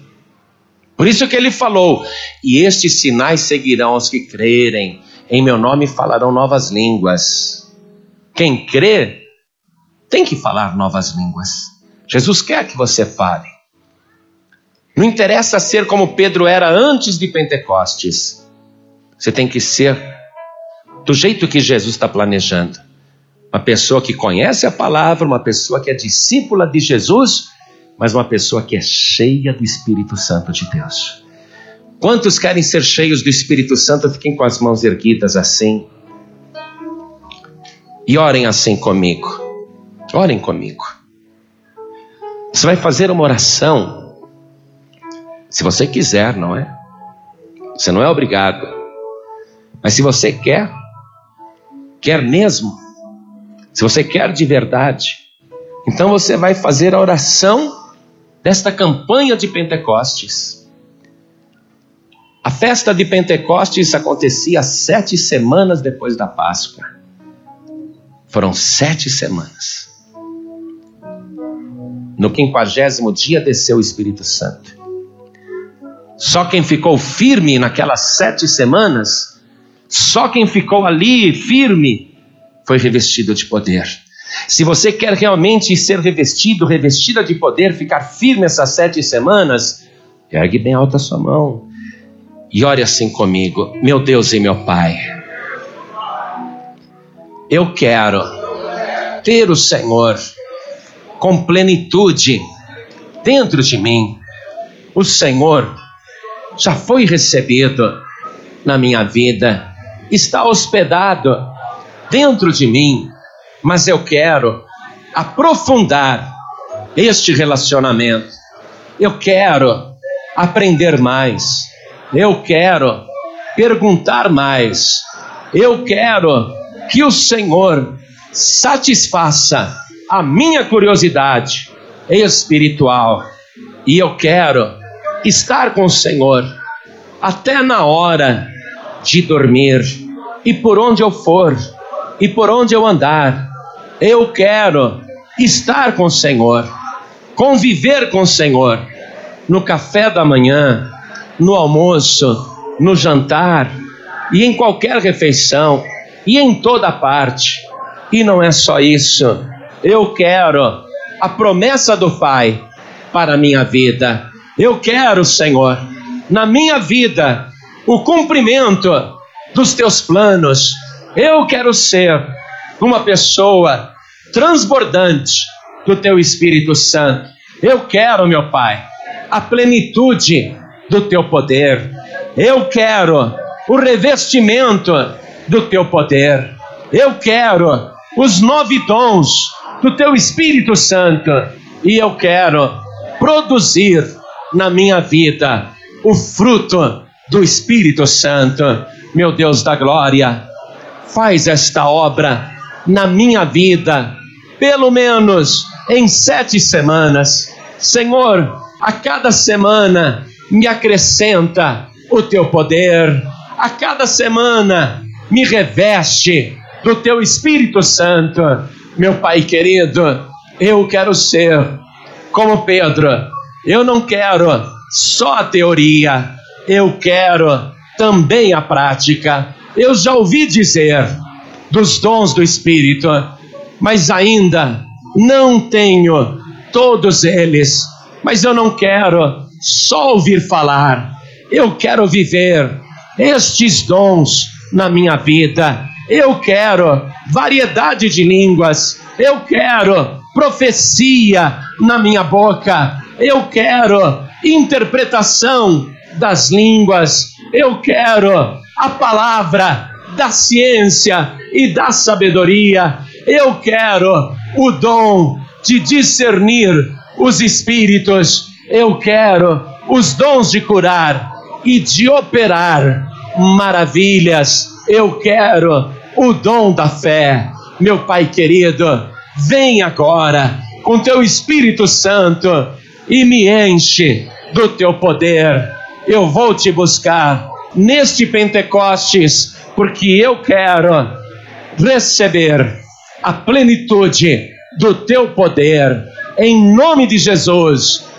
Por isso que ele falou: "E estes sinais seguirão os que crerem, em meu nome falarão novas línguas. Quem crê tem que falar novas línguas. Jesus quer que você fale. Não interessa ser como Pedro era antes de Pentecostes. Você tem que ser do jeito que Jesus está planejando. Uma pessoa que conhece a palavra, uma pessoa que é discípula de Jesus, mas uma pessoa que é cheia do Espírito Santo de Deus. Quantos querem ser cheios do Espírito Santo? Fiquem com as mãos erguidas assim. E orem assim comigo. Orem comigo. Você vai fazer uma oração. Se você quiser, não é? Você não é obrigado. Mas se você quer, quer mesmo, se você quer de verdade, então você vai fazer a oração desta campanha de Pentecostes. A festa de Pentecostes acontecia sete semanas depois da Páscoa. Foram sete semanas. No quinquagésimo dia desceu o Espírito Santo. Só quem ficou firme naquelas sete semanas, só quem ficou ali firme, foi revestido de poder. Se você quer realmente ser revestido, revestida de poder, ficar firme essas sete semanas, ergue bem alta a sua mão e ore assim comigo: Meu Deus e meu Pai, eu quero ter o Senhor com plenitude dentro de mim. O Senhor já foi recebido na minha vida, está hospedado dentro de mim, mas eu quero aprofundar este relacionamento. Eu quero aprender mais eu quero perguntar mais. Eu quero que o Senhor satisfaça a minha curiosidade espiritual. E eu quero estar com o Senhor até na hora de dormir. E por onde eu for, e por onde eu andar, eu quero estar com o Senhor, conviver com o Senhor no café da manhã, no almoço, no jantar e em qualquer refeição e em toda parte. E não é só isso. Eu quero a promessa do Pai para a minha vida. Eu quero, Senhor, na minha vida, o cumprimento dos teus planos. Eu quero ser uma pessoa transbordante do teu Espírito Santo. Eu quero, meu Pai, a plenitude do teu poder. Eu quero o revestimento do teu poder. Eu quero os nove dons do teu Espírito Santo. E eu quero produzir na minha vida o fruto do Espírito Santo. Meu Deus da glória, faz esta obra na minha vida, pelo menos em sete semanas. Senhor, a cada semana me acrescenta o teu poder. A cada semana me reveste do teu Espírito Santo. Meu Pai querido, eu quero ser como Pedro. Eu não quero só a teoria, eu quero também a prática. Eu já ouvi dizer dos dons do Espírito, mas ainda não tenho todos eles. Mas eu não quero só ouvir falar, eu quero viver estes dons na minha vida. Eu quero variedade de línguas, eu quero profecia na minha boca, eu quero interpretação das línguas, eu quero a palavra da ciência e da sabedoria, eu quero o dom de discernir os espíritos, eu quero os dons de curar e de operar maravilhas, eu quero o dom da fé. Meu Pai querido, vem agora com teu Espírito Santo e me enche do teu poder. Eu vou te buscar neste Pentecostes, porque eu quero receber a plenitude do teu poder. Em nome de Jesus,